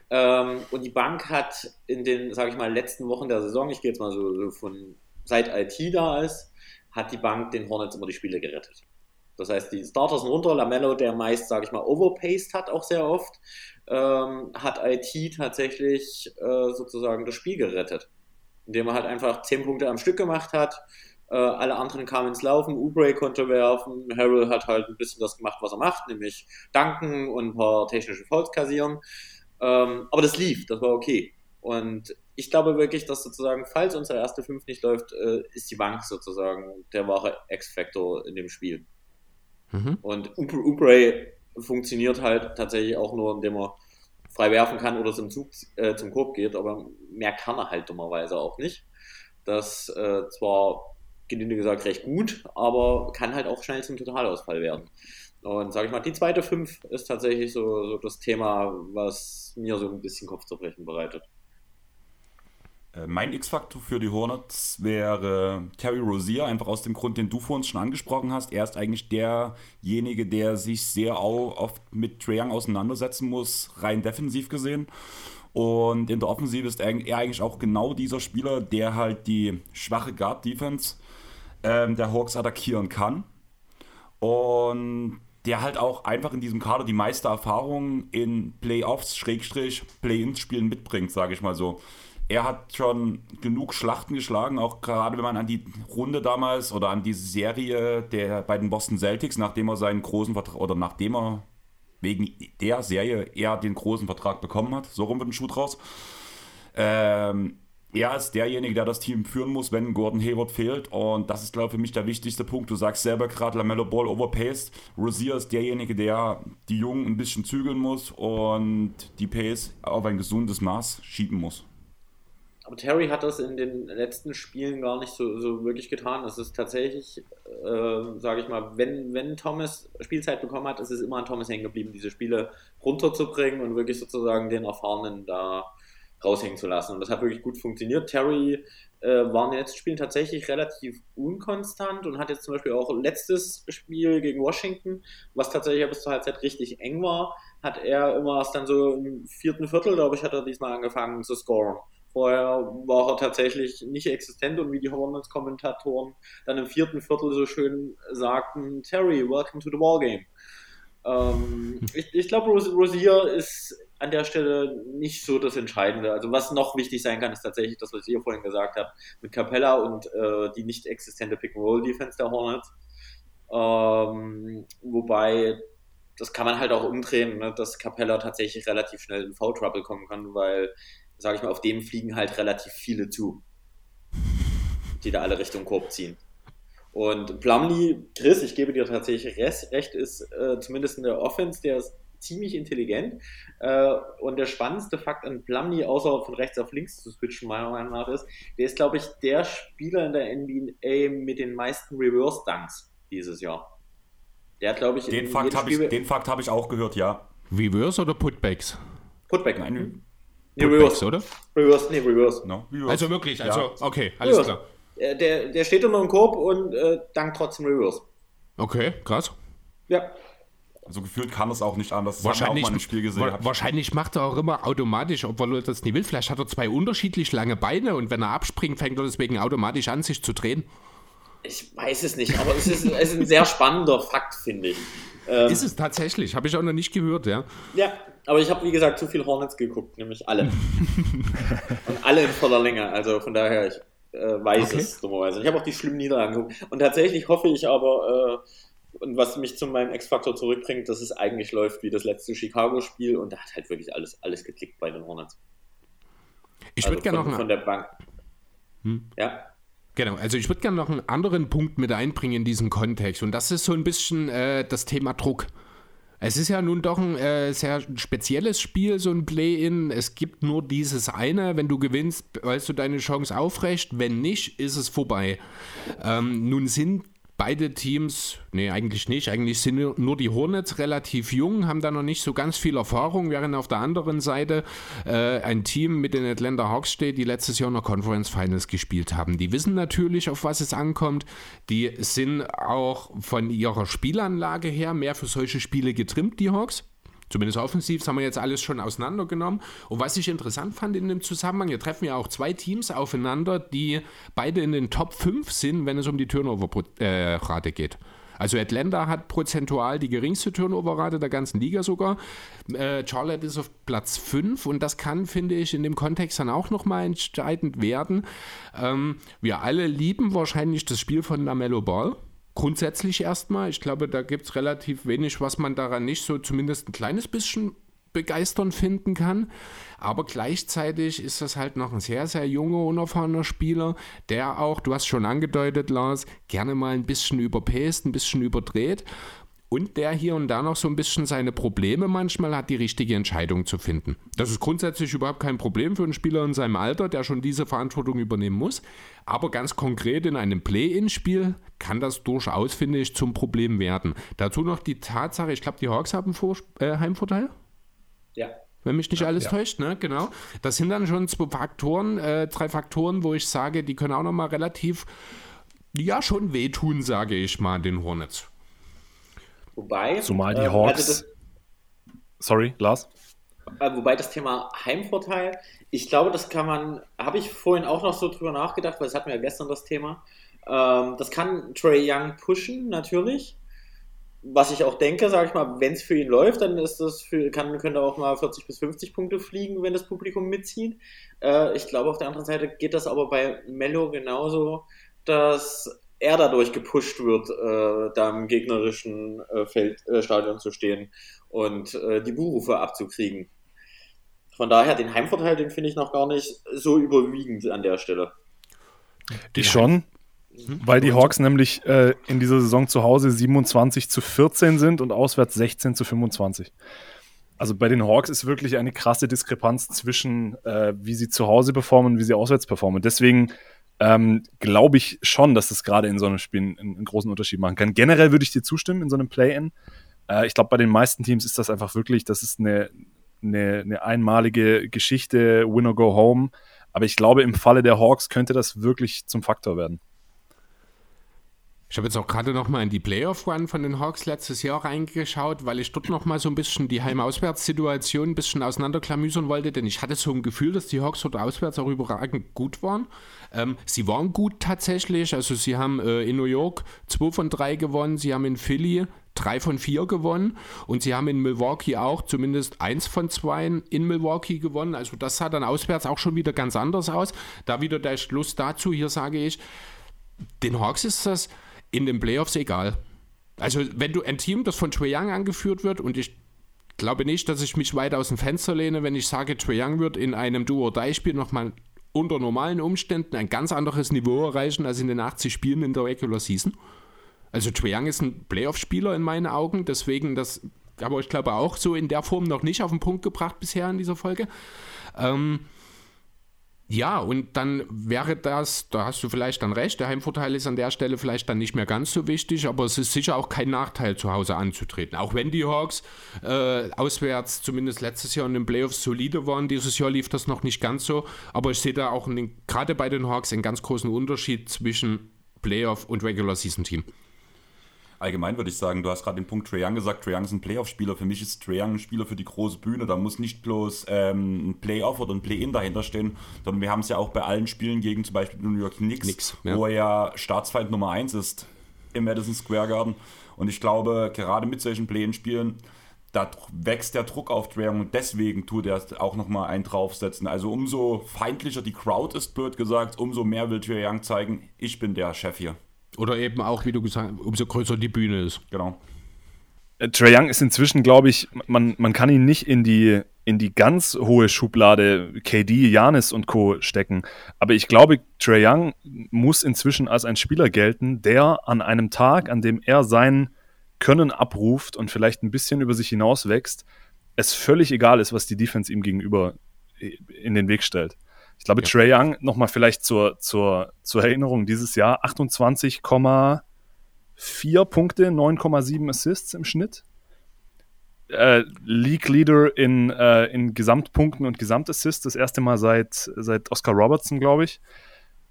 Ähm, und die Bank hat in den, sage ich mal, letzten Wochen der Saison, ich gehe jetzt mal so, so von seit IT da ist, hat die Bank den Hornets immer die Spiele gerettet. Das heißt, die Starter sind runter, Lamello, der meist, sage ich mal, overpaced hat auch sehr oft, ähm, hat IT tatsächlich äh, sozusagen das Spiel gerettet. Indem er halt einfach 10 Punkte am Stück gemacht hat, äh, alle anderen kamen ins Laufen, Ubre konnte werfen, Harrell hat halt ein bisschen das gemacht, was er macht, nämlich danken und ein paar technische Fouls kassieren. Ähm, aber das lief, das war okay. Und ich glaube wirklich, dass sozusagen, falls unsere erste Fünf nicht läuft, äh, ist die Bank sozusagen der wahre X-Factor in dem Spiel. Mhm. Und Ubre funktioniert halt tatsächlich auch nur, indem er frei werfen kann oder zum, Zug, äh, zum Korb geht, aber mehr kann er halt dummerweise auch nicht. Das äh, zwar gelinde gesagt recht gut, aber kann halt auch schnell zum Totalausfall werden. Und sage ich mal, die zweite Fünf ist tatsächlich so, so das Thema, was mir so ein bisschen Kopfzerbrechen bereitet. Äh, mein X-Faktor für die Hornets wäre Terry Rozier, einfach aus dem Grund, den du vor uns schon angesprochen hast. Er ist eigentlich derjenige, der sich sehr oft mit Trae Young auseinandersetzen muss, rein defensiv gesehen. Und in der Offensive ist er eigentlich auch genau dieser Spieler, der halt die schwache Guard-Defense ähm, der Hawks attackieren kann. Und der halt auch einfach in diesem Kader die meiste Erfahrung in Playoffs, Schrägstrich, Play-ins-Spielen mitbringt, sage ich mal so. Er hat schon genug Schlachten geschlagen, auch gerade wenn man an die Runde damals oder an die Serie der bei den Boston Celtics, nachdem er seinen großen Vertrag oder nachdem er wegen der Serie eher den großen Vertrag bekommen hat, so rum wird ein Schuh draus. Ähm, er ist derjenige, der das Team führen muss, wenn Gordon Hayward fehlt. Und das ist, glaube ich, für mich der wichtigste Punkt. Du sagst selber gerade, Lamello Ball overpaced. Rosier ist derjenige, der die Jungen ein bisschen zügeln muss und die Pace auf ein gesundes Maß schieben muss. Aber Terry hat das in den letzten Spielen gar nicht so, so wirklich getan. Es ist tatsächlich, äh, sage ich mal, wenn, wenn Thomas Spielzeit bekommen hat, ist es immer an Thomas hängen geblieben, diese Spiele runterzubringen und wirklich sozusagen den Erfahrenen da raushängen zu lassen. Und das hat wirklich gut funktioniert. Terry äh, war in den letzten Spielen tatsächlich relativ unkonstant und hat jetzt zum Beispiel auch letztes Spiel gegen Washington, was tatsächlich bis zur Halbzeit richtig eng war, hat er immer erst dann so im vierten Viertel, glaube ich, hat er diesmal angefangen zu scoren. Vorher war er tatsächlich nicht existent und wie die Hornets-Kommentatoren dann im vierten Viertel so schön sagten, Terry, welcome to the ballgame. Ähm, ich ich glaube, Rosier ist an der Stelle nicht so das Entscheidende. Also was noch wichtig sein kann, ist tatsächlich das, was ihr vorhin gesagt habt, mit Capella und äh, die nicht existente Pick-and-Roll-Defense der Hornets. Ähm, wobei, das kann man halt auch umdrehen, ne, dass Capella tatsächlich relativ schnell in Foul-Trouble kommen kann, weil, sage ich mal, auf dem fliegen halt relativ viele zu, die da alle Richtung Korb ziehen. Und Plumlee, Chris, ich gebe dir tatsächlich recht, ist äh, zumindest in der Offense, der ist ziemlich intelligent. Äh, und der spannendste Fakt an Plumlee, außer von rechts auf links zu switchen, meiner Meinung nach, ist, der ist, glaube ich, der Spieler in der NBA mit den meisten Reverse Dunks dieses Jahr. Der hat, glaube ich, den Fakt habe ich, hab ich auch gehört, ja. Reverse oder Putbacks? Putback. Nein, mhm. Nee, Reverse, oder? Reverse, nee, Reverse. No, reverse. Also wirklich, also, ja. okay, alles reverse. klar. Der, der steht unter dem Korb und äh, dankt trotzdem Reverse. Okay, krass. Ja. Also gefühlt kann es auch nicht anders. Das wahrscheinlich, auch mal im Spiel gesehen. Wa wahrscheinlich macht er auch immer automatisch, obwohl er das nie will. Vielleicht hat er zwei unterschiedlich lange Beine und wenn er abspringt, fängt er deswegen automatisch an, sich zu drehen. Ich weiß es nicht, aber es ist, es ist ein sehr spannender Fakt, finde ich. Ähm, ist es tatsächlich, habe ich auch noch nicht gehört, ja. Ja, aber ich habe, wie gesagt, zu viel Hornets geguckt, nämlich alle. und alle in voller Länge, also von daher, ich äh, weiß okay. es dummerweise. Ich habe auch die schlimmen Niederlagen geguckt. Und tatsächlich hoffe ich aber, äh, und was mich zu meinem X-Faktor zurückbringt, dass es eigentlich läuft wie das letzte Chicago-Spiel und da hat halt wirklich alles, alles geklickt bei den Hornets. Ich würde also gerne noch einen, von der Bank. Hm? Ja. Genau, also ich würde gerne noch einen anderen Punkt mit einbringen in diesem Kontext und das ist so ein bisschen äh, das Thema Druck. Es ist ja nun doch ein äh, sehr spezielles Spiel, so ein Play-In. Es gibt nur dieses eine. Wenn du gewinnst, weißt du deine Chance aufrecht. Wenn nicht, ist es vorbei. Ähm, nun sind beide Teams, nee, eigentlich nicht. Eigentlich sind nur die Hornets relativ jung, haben da noch nicht so ganz viel Erfahrung, während auf der anderen Seite äh, ein Team mit den Atlanta Hawks steht, die letztes Jahr noch Conference Finals gespielt haben. Die wissen natürlich, auf was es ankommt. Die sind auch von ihrer Spielanlage her mehr für solche Spiele getrimmt, die Hawks. Zumindest offensiv, haben wir jetzt alles schon auseinandergenommen. Und was ich interessant fand in dem Zusammenhang, hier treffen ja auch zwei Teams aufeinander, die beide in den Top 5 sind, wenn es um die Turnover-Rate geht. Also Atlanta hat prozentual die geringste Turnover-Rate der ganzen Liga sogar. Äh, Charlotte ist auf Platz 5 und das kann, finde ich, in dem Kontext dann auch nochmal entscheidend werden. Ähm, wir alle lieben wahrscheinlich das Spiel von Lamello Ball grundsätzlich erstmal. Ich glaube, da gibt es relativ wenig, was man daran nicht so zumindest ein kleines bisschen begeistern finden kann. Aber gleichzeitig ist das halt noch ein sehr, sehr junger, unerfahrener Spieler, der auch, du hast schon angedeutet, Lars, gerne mal ein bisschen überpäst, ein bisschen überdreht und der hier und da noch so ein bisschen seine Probleme manchmal hat, die richtige Entscheidung zu finden. Das ist grundsätzlich überhaupt kein Problem für einen Spieler in seinem Alter, der schon diese Verantwortung übernehmen muss. Aber ganz konkret in einem Play-In-Spiel kann das durchaus, finde ich, zum Problem werden. Dazu noch die Tatsache, ich glaube, die Hawks haben Vor äh, Heimvorteil. Ja. Wenn mich nicht alles ja. täuscht, ne? Genau. Das sind dann schon zwei Faktoren, äh, drei Faktoren, wo ich sage, die können auch nochmal relativ, ja, schon wehtun, sage ich mal, den Hornets. Wobei. Zumal die äh, Hawks. Das, sorry, Lars. Äh, wobei das Thema Heimvorteil, ich glaube, das kann man, habe ich vorhin auch noch so drüber nachgedacht, weil es hatten wir ja gestern das Thema. Ähm, das kann Trey Young pushen, natürlich. Was ich auch denke, sage ich mal, wenn es für ihn läuft, dann ist das für, kann, könnte auch mal 40 bis 50 Punkte fliegen, wenn das Publikum mitzieht. Äh, ich glaube, auf der anderen Seite geht das aber bei Mello genauso, dass er dadurch gepusht wird, äh, da im gegnerischen äh, Feld, äh, Stadion zu stehen und äh, die Buhrufe abzukriegen. Von daher, den Heimvorteil, den finde ich noch gar nicht so überwiegend an der Stelle. Ich schon, mhm. weil die Hawks nämlich äh, in dieser Saison zu Hause 27 zu 14 sind und auswärts 16 zu 25. Also bei den Hawks ist wirklich eine krasse Diskrepanz zwischen, äh, wie sie zu Hause performen und wie sie auswärts performen. Deswegen ähm, glaube ich schon, dass das gerade in so einem Spiel einen, einen, großen Unterschied machen kann. Generell würde ich dir zustimmen in so einem Play-In. Äh, ich glaube, bei den meisten Teams ist das einfach wirklich, das ist eine, eine, eine einmalige Geschichte, win or go home. Aber ich glaube, im Falle der Hawks könnte das wirklich zum Faktor werden. Ich habe jetzt auch gerade noch mal in die Playoff-Run von den Hawks letztes Jahr reingeschaut, weil ich dort noch mal so ein bisschen die Heim-Auswärts-Situation ein bisschen auseinanderklamüsern wollte, denn ich hatte so ein Gefühl, dass die Hawks dort auswärts auch überragend gut waren. Ähm, sie waren gut tatsächlich, also sie haben äh, in New York 2 von 3 gewonnen, sie haben in Philly 3 von 4 gewonnen und sie haben in Milwaukee auch zumindest 1 von 2 in Milwaukee gewonnen. Also das sah dann auswärts auch schon wieder ganz anders aus. Da wieder der Schluss dazu, hier sage ich, den Hawks ist das in den Playoffs egal. Also, wenn du ein Team, das von Trae Young angeführt wird, und ich glaube nicht, dass ich mich weit aus dem Fenster lehne, wenn ich sage, Trae Young wird in einem Duo-Die-Spiel nochmal unter normalen Umständen ein ganz anderes Niveau erreichen als in den 80 Spielen in der Regular Season. Also Trae Young ist ein Playoff-Spieler in meinen Augen, deswegen das, aber ich glaube auch so in der Form noch nicht auf den Punkt gebracht bisher in dieser Folge. Ähm, ja, und dann wäre das, da hast du vielleicht dann recht, der Heimvorteil ist an der Stelle vielleicht dann nicht mehr ganz so wichtig, aber es ist sicher auch kein Nachteil, zu Hause anzutreten. Auch wenn die Hawks äh, auswärts zumindest letztes Jahr in den Playoffs solide waren, dieses Jahr lief das noch nicht ganz so, aber ich sehe da auch gerade bei den Hawks einen ganz großen Unterschied zwischen Playoff und Regular Season Team allgemein würde ich sagen, du hast gerade den Punkt Trae Young gesagt, Trae Young ist ein Playoff-Spieler. Für mich ist Trae Young ein Spieler für die große Bühne. Da muss nicht bloß ähm, ein Playoff oder ein Play-In dahinter stehen, sondern wir haben es ja auch bei allen Spielen gegen zum Beispiel New York Knicks, Nix, ja. wo er ja Staatsfeind Nummer 1 ist im Madison Square Garden. Und ich glaube, gerade mit solchen Play-In-Spielen, da wächst der Druck auf Trae Young und deswegen tut er auch nochmal einen draufsetzen. Also umso feindlicher die Crowd ist, blöd gesagt, umso mehr will Trae Young zeigen, ich bin der Chef hier. Oder eben auch, wie du gesagt hast, umso größer die Bühne ist. Genau. Äh, Trae Young ist inzwischen, glaube ich, man, man kann ihn nicht in die, in die ganz hohe Schublade KD, Janis und Co. stecken. Aber ich glaube, Trae Young muss inzwischen als ein Spieler gelten, der an einem Tag, an dem er sein Können abruft und vielleicht ein bisschen über sich hinaus wächst, es völlig egal ist, was die Defense ihm gegenüber in den Weg stellt. Ich glaube, ja. Trey Young, nochmal vielleicht zur, zur, zur Erinnerung, dieses Jahr 28,8 4 Punkte, 9,7 Assists im Schnitt. Äh, League Leader in, äh, in Gesamtpunkten und Gesamtassists, das erste Mal seit, seit Oscar Robertson, glaube ich.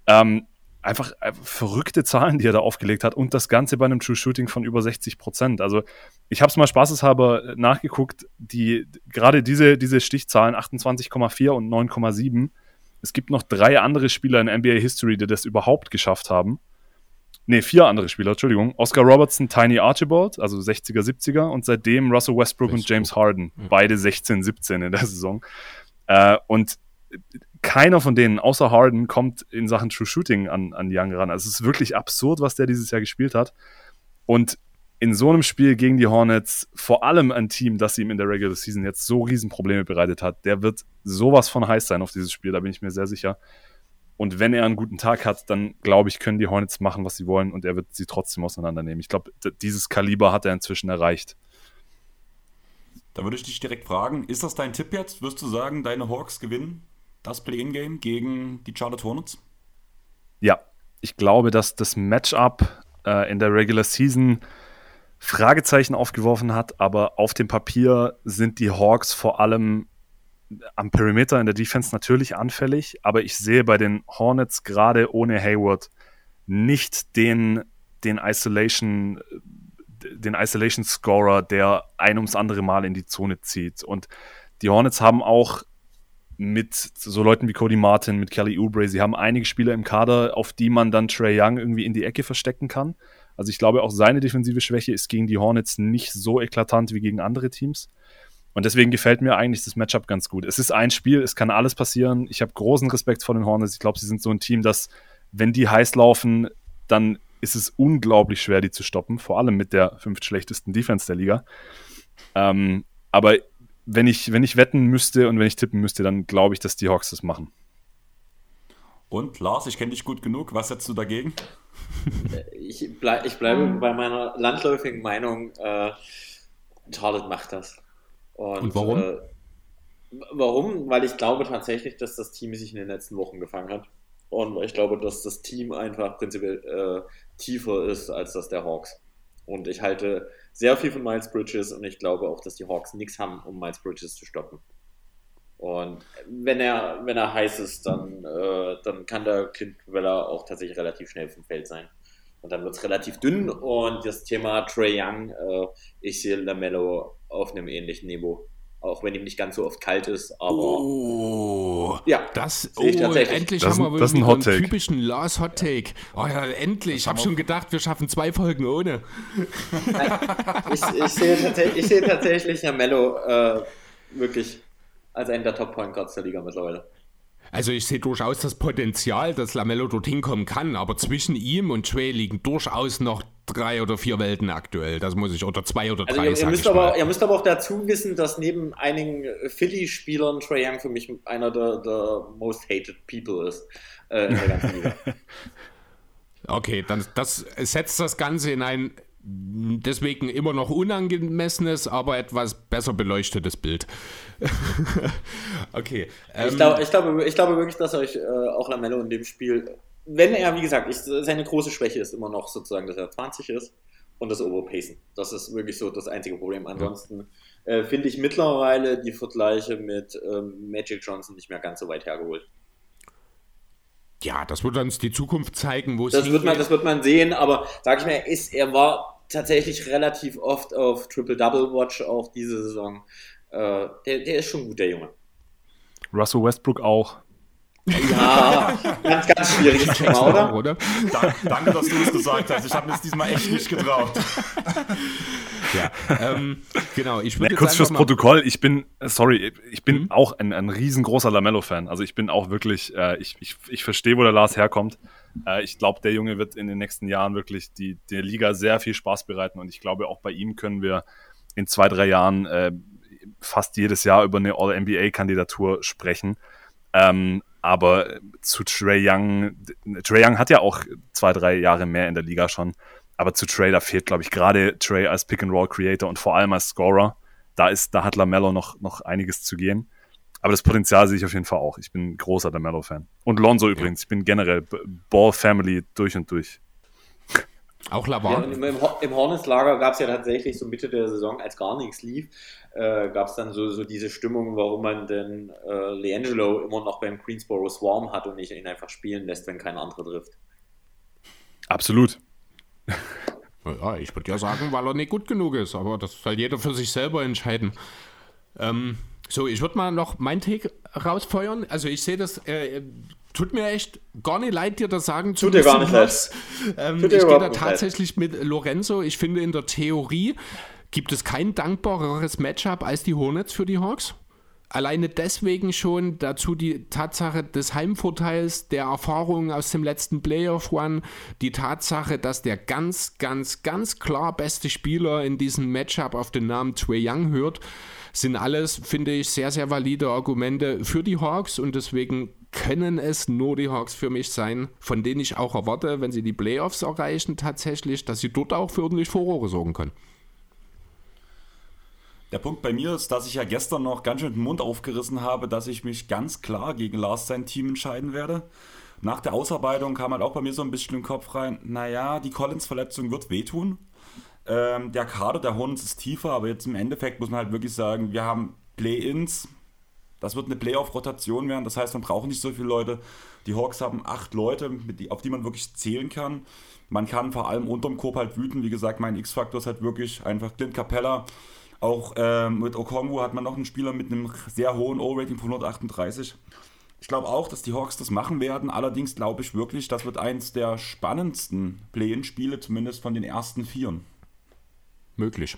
Ähm, einfach, einfach, verrückte Zahlen, die er da aufgelegt hat und das Ganze bei einem True Shooting von über 60 Prozent. Also ich habe es mal spaßeshalber nachgeguckt, die, gerade diese, diese Stichzahlen 28,4 und 9,7. Es gibt noch drei andere Spieler in NBA History, die das überhaupt geschafft haben. Ne, vier andere Spieler, Entschuldigung. Oscar Robertson, Tiny Archibald, also 60er, 70er und seitdem Russell Westbrook, Westbrook. und James Harden, ja. beide 16, 17 in der Saison. Äh, und keiner von denen, außer Harden, kommt in Sachen True Shooting an, an Young ran. Also es ist wirklich absurd, was der dieses Jahr gespielt hat. Und in so einem Spiel gegen die Hornets, vor allem ein Team, das ihm in der Regular Season jetzt so Riesenprobleme bereitet hat, der wird sowas von heiß sein auf dieses Spiel, da bin ich mir sehr sicher. Und wenn er einen guten Tag hat, dann glaube ich, können die Hornets machen, was sie wollen und er wird sie trotzdem auseinandernehmen. Ich glaube, dieses Kaliber hat er inzwischen erreicht. Da würde ich dich direkt fragen, ist das dein Tipp jetzt? Wirst du sagen, deine Hawks gewinnen das Play-In-Game gegen die Charlotte Hornets? Ja, ich glaube, dass das Matchup äh, in der Regular Season Fragezeichen aufgeworfen hat, aber auf dem Papier sind die Hawks vor allem am Perimeter in der Defense natürlich anfällig, aber ich sehe bei den Hornets gerade ohne Hayward nicht den, den Isolation, den Isolation Scorer, der ein ums andere Mal in die Zone zieht. Und die Hornets haben auch mit so Leuten wie Cody Martin, mit Kelly Oubre, sie haben einige Spieler im Kader, auf die man dann Trey Young irgendwie in die Ecke verstecken kann. Also ich glaube, auch seine defensive Schwäche ist gegen die Hornets nicht so eklatant wie gegen andere Teams. Und deswegen gefällt mir eigentlich das Matchup ganz gut. Es ist ein Spiel, es kann alles passieren. Ich habe großen Respekt vor den Hornets. Ich glaube, sie sind so ein Team, das, wenn die heiß laufen, dann ist es unglaublich schwer, die zu stoppen. Vor allem mit der fünft schlechtesten Defense der Liga. Ähm, aber wenn ich, wenn ich wetten müsste und wenn ich tippen müsste, dann glaube ich, dass die Hawks das machen. Und Lars, ich kenne dich gut genug. Was setzt du dagegen? Ich, bleib, ich bleibe bei meiner landläufigen Meinung. Äh, Charlotte macht das. Und, und warum? Äh, warum? Weil ich glaube tatsächlich, dass das Team sich in den letzten Wochen gefangen hat. Und ich glaube, dass das Team einfach prinzipiell äh, tiefer ist als das der Hawks. Und ich halte sehr viel von Miles Bridges und ich glaube auch, dass die Hawks nichts haben, um Miles Bridges zu stoppen. Und wenn er, wenn er heiß ist, dann, äh, dann kann der Clint Weller auch tatsächlich relativ schnell vom Feld sein. Und dann wird es relativ dünn und das Thema Trey Young, äh, ich sehe Lamello auf einem ähnlichen Niveau auch wenn ihm nicht ganz so oft kalt ist, aber oh, ja, das oh, endlich das, haben wir das einen typischen Lars Hot Take. Oh ja, endlich. Ich habe schon gedacht, wir schaffen zwei Folgen ohne. ich, ich, sehe ich, sehe tatsächlich Herr Mello äh, wirklich als einen der Top Point Guards der Liga mittlerweile. Also ich sehe durchaus das Potenzial, dass Lamello dorthin kommen kann, aber zwischen ihm und Trey liegen durchaus noch drei oder vier Welten aktuell. Das muss ich, oder zwei oder also drei. Also ihr, ihr, müsst aber, ihr müsst aber auch dazu wissen, dass neben einigen Philly-Spielern Trey Young für mich einer der, der most hated people ist äh, in der ganzen Liga. okay, dann das setzt das Ganze in ein deswegen immer noch unangemessenes, aber etwas besser beleuchtetes Bild. okay. Ähm, ich, glaub, ich, glaube, ich glaube wirklich, dass euch äh, auch Lamello in dem Spiel, wenn er, wie gesagt, ich, seine große Schwäche ist immer noch sozusagen, dass er 20 ist und das Overpacen. Das ist wirklich so das einzige Problem. Ansonsten äh, finde ich mittlerweile die Vergleiche mit ähm, Magic Johnson nicht mehr ganz so weit hergeholt. Ja, das wird uns die Zukunft zeigen, wo es das wird man, Das wird man sehen, aber sag ich mal, er, ist, er war tatsächlich relativ oft auf Triple-Double-Watch auch diese Saison. Äh, der, der ist schon gut, der Junge. Russell Westbrook auch. Ja, ganz, ganz schwieriges Thema, oder? oder? Da, danke, dass du es gesagt hast. Ich habe mir es diesmal echt nicht getraut. ja, ähm, genau. Ich würde ja, kurz fürs Protokoll. Ich bin, sorry, ich bin mhm. auch ein, ein riesengroßer Lamello-Fan. Also ich bin auch wirklich, äh, ich, ich, ich verstehe, wo der Lars herkommt. Äh, ich glaube, der Junge wird in den nächsten Jahren wirklich die, der Liga sehr viel Spaß bereiten und ich glaube, auch bei ihm können wir in zwei, drei Jahren äh, fast jedes Jahr über eine All-NBA-Kandidatur sprechen. Ähm, aber zu Trey Young, Trey Young hat ja auch zwei, drei Jahre mehr in der Liga schon. Aber zu Trey, da fehlt, glaube ich, gerade Trey als Pick-and-Roll-Creator und vor allem als Scorer. Da, ist, da hat LaMelo noch, noch einiges zu gehen. Aber das Potenzial sehe ich auf jeden Fall auch. Ich bin großer LaMelo-Fan. Und Lonzo übrigens. Ich bin generell Ball-Family durch und durch. Auch Lavar. Ja, im, im Hornets-Lager gab es ja tatsächlich so Mitte der Saison, als gar nichts lief, äh, gab es dann so, so diese Stimmung, warum man denn äh, Leangelo immer noch beim Greensboro Swarm hat und nicht ihn einfach spielen lässt, wenn kein anderer trifft. Absolut. Ja, ich würde ja sagen, weil er nicht gut genug ist, aber das soll jeder für sich selber entscheiden. Ähm, so, ich würde mal noch mein Take rausfeuern. Also ich sehe das, äh, tut mir echt gar nicht leid, dir das sagen zu tut müssen. Tut dir gar nicht ähm, Ich gehe da tatsächlich leid. mit Lorenzo. Ich finde in der Theorie gibt es kein dankbareres Matchup als die Hornets für die Hawks. Alleine deswegen schon dazu die Tatsache des Heimvorteils, der Erfahrungen aus dem letzten Playoff One, die Tatsache, dass der ganz, ganz, ganz klar beste Spieler in diesem Matchup auf den Namen Trey Young hört, sind alles, finde ich, sehr, sehr valide Argumente für die Hawks und deswegen können es nur die Hawks für mich sein, von denen ich auch erwarte, wenn sie die Playoffs erreichen, tatsächlich, dass sie dort auch für ordentlich Furore sorgen können. Der Punkt bei mir ist, dass ich ja gestern noch ganz schön den Mund aufgerissen habe, dass ich mich ganz klar gegen Lars sein Team entscheiden werde. Nach der Ausarbeitung kam halt auch bei mir so ein bisschen im Kopf rein, naja, die Collins-Verletzung wird wehtun. Ähm, der Kader der Hornets ist tiefer, aber jetzt im Endeffekt muss man halt wirklich sagen, wir haben Play-Ins. Das wird eine Playoff-Rotation werden, das heißt, man braucht nicht so viele Leute. Die Hawks haben acht Leute, auf die man wirklich zählen kann. Man kann vor allem unterm Korb halt wüten. Wie gesagt, mein X-Faktor ist halt wirklich einfach Clint Capella auch äh, mit Okongu hat man noch einen Spieler mit einem sehr hohen O-Rating von 138. Ich glaube auch, dass die Hawks das machen werden. Allerdings glaube ich wirklich, das wird eins der spannendsten Play-In-Spiele, zumindest von den ersten Vieren. Möglich.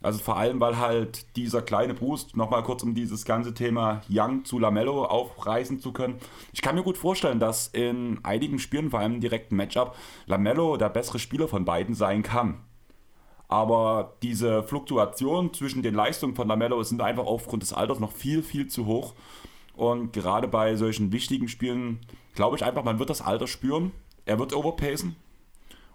Also vor allem, weil halt dieser kleine Boost, nochmal kurz um dieses ganze Thema Young zu Lamello aufreißen zu können. Ich kann mir gut vorstellen, dass in einigen Spielen, vor allem im direkten Matchup, Lamello der bessere Spieler von beiden sein kann. Aber diese Fluktuation zwischen den Leistungen von Lamello sind einfach aufgrund des Alters noch viel, viel zu hoch. Und gerade bei solchen wichtigen Spielen glaube ich einfach, man wird das Alter spüren. Er wird overpacen.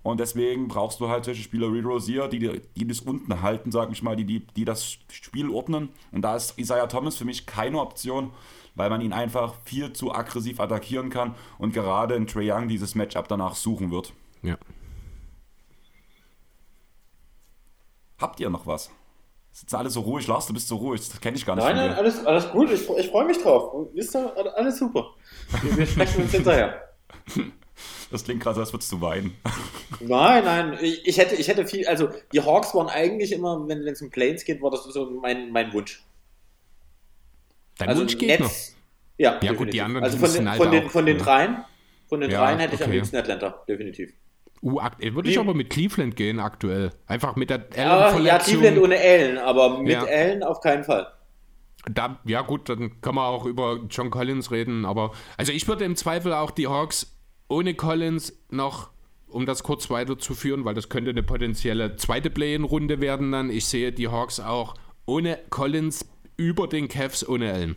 Und deswegen brauchst du halt solche Spieler wie Rosier, die, die das unten halten, sag ich mal, die, die, die das Spiel ordnen. Und da ist Isaiah Thomas für mich keine Option, weil man ihn einfach viel zu aggressiv attackieren kann und gerade in Trae Young dieses Matchup danach suchen wird. Ja. Habt ihr noch was? Sitzen alle so ruhig, Lars, du bist so ruhig, das kenne ich gar nicht. Nein, nein, alles, alles gut, ich, ich freue mich drauf. Wisst ihr, alles super. Wir, wir sprechen uns hinterher. Das klingt gerade so, als würdest du weinen. Nein, nein, ich, hätte, ich hätte viel, also die Hawks waren eigentlich immer, wenn es um Planes geht, war das so mein, mein Wunsch. Dein also Wunsch geht Netz, noch? Ja, ja definitiv. gut, die anderen Also von, den, von, den, von den dreien, von den ja, dreien hätte okay. ich am liebsten Atlanta, definitiv. Uh, würde ich aber mit Cleveland gehen aktuell. Einfach mit der Allen-Verletzung. Ja, ja, Cleveland ohne Allen, aber mit ja. Allen auf keinen Fall. Da, ja gut, dann kann man auch über John Collins reden, aber also ich würde im Zweifel auch die Hawks ohne Collins noch, um das kurz weiterzuführen, weil das könnte eine potenzielle zweite Play-in-Runde werden dann. Ich sehe die Hawks auch ohne Collins über den Cavs ohne Allen.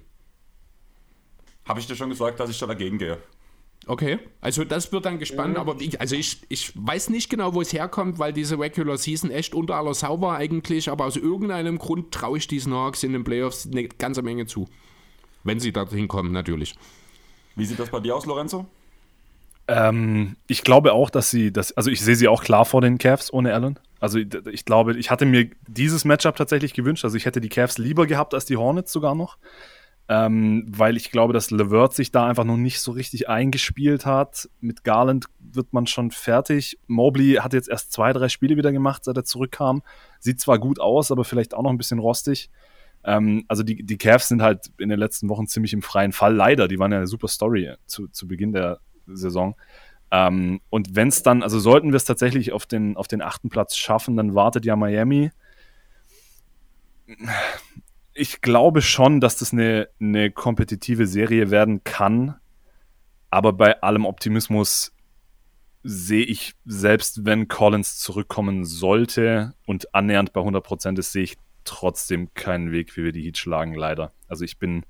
Habe ich dir schon gesagt, dass ich da dagegen gehe? Okay, also das wird dann gespannt, aber ich, also ich, ich weiß nicht genau, wo es herkommt, weil diese Regular Season echt unter aller Sau war eigentlich, aber aus irgendeinem Grund traue ich diesen Hawks in den Playoffs eine ganze Menge zu. Wenn sie dorthin kommen, natürlich. Wie sieht das bei dir aus, Lorenzo? Ähm, ich glaube auch, dass sie, das, also ich sehe sie auch klar vor den Cavs ohne Allen. Also ich, glaube, ich hatte mir dieses Matchup tatsächlich gewünscht. Also ich hätte die Cavs lieber gehabt als die Hornets sogar noch ähm, weil ich glaube, dass Levert sich da einfach noch nicht so richtig eingespielt hat. Mit Garland wird man schon fertig. Mobley hat jetzt erst zwei, drei Spiele wieder gemacht, seit er zurückkam. Sieht zwar gut aus, aber vielleicht auch noch ein bisschen rostig. Ähm, also die, die Cavs sind halt in den letzten Wochen ziemlich im freien Fall. Leider, die waren ja eine super Story zu, zu Beginn der Saison. Ähm, und wenn es dann, also sollten wir es tatsächlich auf den, auf den achten Platz schaffen, dann wartet ja Miami ich glaube schon, dass das eine, eine kompetitive Serie werden kann. Aber bei allem Optimismus sehe ich, selbst wenn Collins zurückkommen sollte und annähernd bei 100% ist, sehe ich trotzdem keinen Weg, wie wir die Heat schlagen, leider. Also ich bin,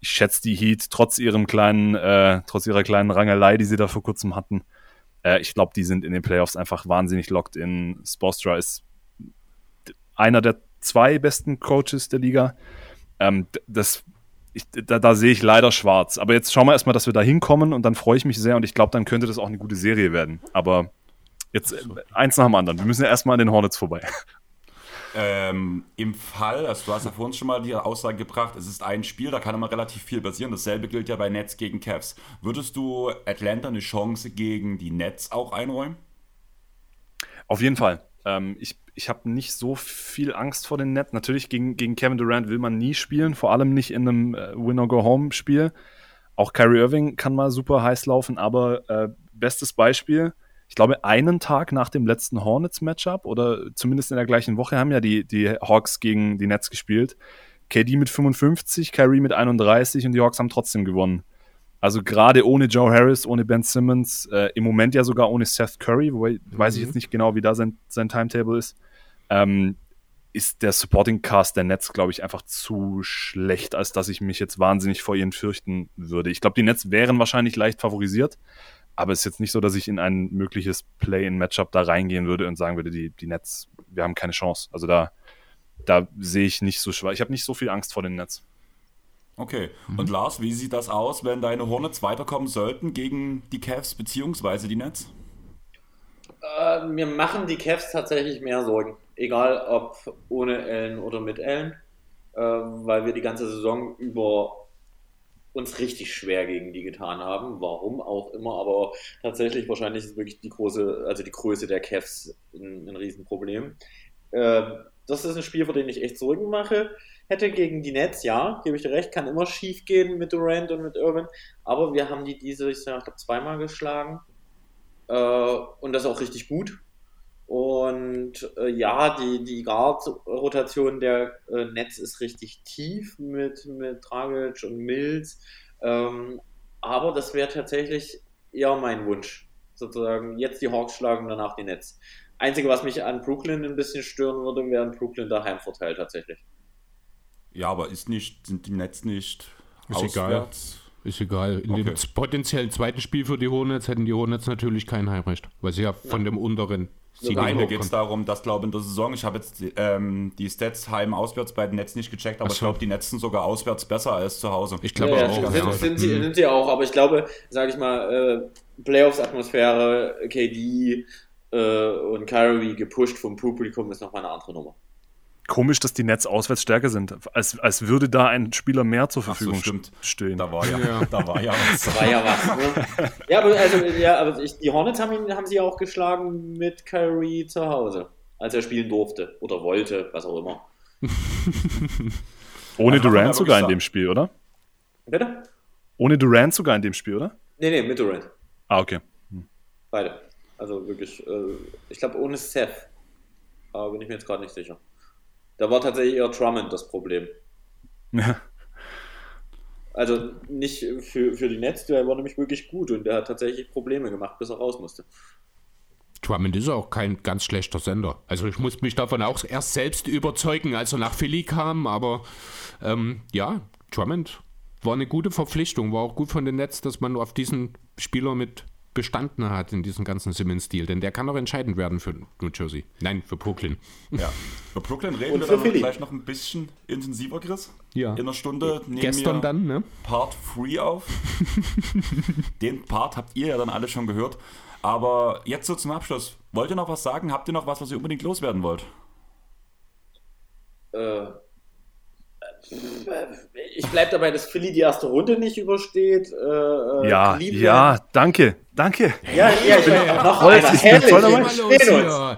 ich schätze die Heat trotz ihrem kleinen, äh, trotz ihrer kleinen Rangelei, die sie da vor kurzem hatten. Äh, ich glaube, die sind in den Playoffs einfach wahnsinnig locked in. Spostra ist einer der zwei besten Coaches der Liga. Ähm, das, ich, da, da sehe ich leider schwarz. Aber jetzt schauen wir erstmal, dass wir da hinkommen und dann freue ich mich sehr und ich glaube, dann könnte das auch eine gute Serie werden. Aber Jetzt äh, eins nach dem anderen. Wir müssen ja erstmal an den Hornets vorbei. Ähm, Im Fall, also du hast ja vorhin schon mal die Aussage gebracht, es ist ein Spiel, da kann immer relativ viel passieren. Dasselbe gilt ja bei Nets gegen Cavs. Würdest du Atlanta eine Chance gegen die Nets auch einräumen? Auf jeden Fall. Ähm, ich ich habe nicht so viel Angst vor den Nets. Natürlich gegen, gegen Kevin Durant will man nie spielen, vor allem nicht in einem äh, Win-or-Go-Home-Spiel. Auch Kyrie Irving kann mal super heiß laufen, aber äh, bestes Beispiel, ich glaube, einen Tag nach dem letzten Hornets-Matchup oder zumindest in der gleichen Woche haben ja die, die Hawks gegen die Nets gespielt. KD mit 55, Kyrie mit 31 und die Hawks haben trotzdem gewonnen. Also gerade ohne Joe Harris, ohne Ben Simmons, äh, im Moment ja sogar ohne Seth Curry, wobei mhm. weiß ich mhm. jetzt nicht genau, wie da sein, sein Timetable ist, ähm, ist der Supporting Cast der Nets, glaube ich, einfach zu schlecht, als dass ich mich jetzt wahnsinnig vor ihnen fürchten würde. Ich glaube, die Nets wären wahrscheinlich leicht favorisiert, aber es ist jetzt nicht so, dass ich in ein mögliches Play-in-Matchup da reingehen würde und sagen würde, die, die Nets, wir haben keine Chance. Also da, da sehe ich nicht so schwer. Ich habe nicht so viel Angst vor den Nets. Okay. Mhm. Und Lars, wie sieht das aus, wenn deine Hornets weiterkommen sollten gegen die Cavs bzw. die Nets? Äh, mir machen die Cavs tatsächlich mehr Sorgen. Egal ob ohne Ellen oder mit Ellen. Äh, weil wir die ganze Saison über uns richtig schwer gegen die getan haben. Warum auch immer, aber tatsächlich wahrscheinlich ist wirklich die große, also die Größe der Cavs ein, ein Riesenproblem. Äh, das ist ein Spiel, vor dem ich echt Sorgen mache. Hätte gegen die Nets, ja, gebe ich dir recht, kann immer schief gehen mit Durant und mit Irvin, aber wir haben die diese, ich glaube, zweimal geschlagen. Äh, und das auch richtig gut. Und äh, ja, die, die Guard-Rotation der äh, Netz ist richtig tief mit, mit Dragic und Mills. Ähm, aber das wäre tatsächlich eher mein Wunsch. Sozusagen jetzt die Hawks schlagen, danach die Netz. Einzige, was mich an Brooklyn ein bisschen stören würde, wäre ein Brooklyn der Heimvorteil tatsächlich. Ja, aber ist nicht, sind die Netz nicht ist auswärts? Egal. Ist egal. In okay. dem potenziellen zweiten Spiel für die Hornets hätten die Hornets natürlich kein Heimrecht, weil sie ja von ja. dem unteren Nein, mir geht es darum, dass glaube in der Saison, ich habe jetzt ähm, die Stats heim-auswärts bei den Netz nicht gecheckt, aber so. ich glaube, die Netz sind sogar auswärts besser als zu Hause. Ich glaube ja, auch. Sind, ja. sind, sie, mhm. sind sie auch, aber ich glaube, sage ich mal, äh, Playoffs-Atmosphäre, KD äh, und Kyrie gepusht vom Publikum ist nochmal eine andere Nummer komisch, dass die Netz auswärts stärker sind. Als, als würde da ein Spieler mehr zur Verfügung so, stehen. Da war ja, ja. Da war ja was. Da war ja was. Ne? ja, aber, also, ja, aber ich, die Hornets haben, ihn, haben sie auch geschlagen mit Kyrie zu Hause, als er spielen durfte oder wollte, was auch immer. Ohne Durant sogar in dem Spiel, oder? Bitte? Ohne Durant sogar in dem Spiel, oder? Nee, nee, mit Durant. Ah, okay. Hm. Beide. Also wirklich, äh, ich glaube ohne Seth. Aber bin ich mir jetzt gerade nicht sicher. Da war tatsächlich eher Drummond das Problem. Ja. Also nicht für, für die Netz, der war nämlich wirklich gut und der hat tatsächlich Probleme gemacht, bis er raus musste. Drummond ist auch kein ganz schlechter Sender. Also ich musste mich davon auch erst selbst überzeugen, als er nach Philly kam, aber ähm, ja, Drummond war eine gute Verpflichtung, war auch gut von den Netz, dass man auf diesen Spieler mit bestanden hat in diesem ganzen Simmons-Stil, denn der kann auch entscheidend werden für New Jersey. Nein, für Brooklyn. Ja, für Brooklyn reden Und wir dann vielleicht noch ein bisschen intensiver, Chris. Ja. In einer Stunde nehmen Gestern wir dann, ne? Part 3 auf. Den Part habt ihr ja dann alle schon gehört. Aber jetzt so zum Abschluss. Wollt ihr noch was sagen? Habt ihr noch was, was ihr unbedingt loswerden wollt? Äh, ich bleibe dabei, dass Philly die erste Runde nicht übersteht. Äh, ja, Cleveland. ja, danke, danke. Ja, ja, ich bin ja, noch einer. Ich bin voll dabei.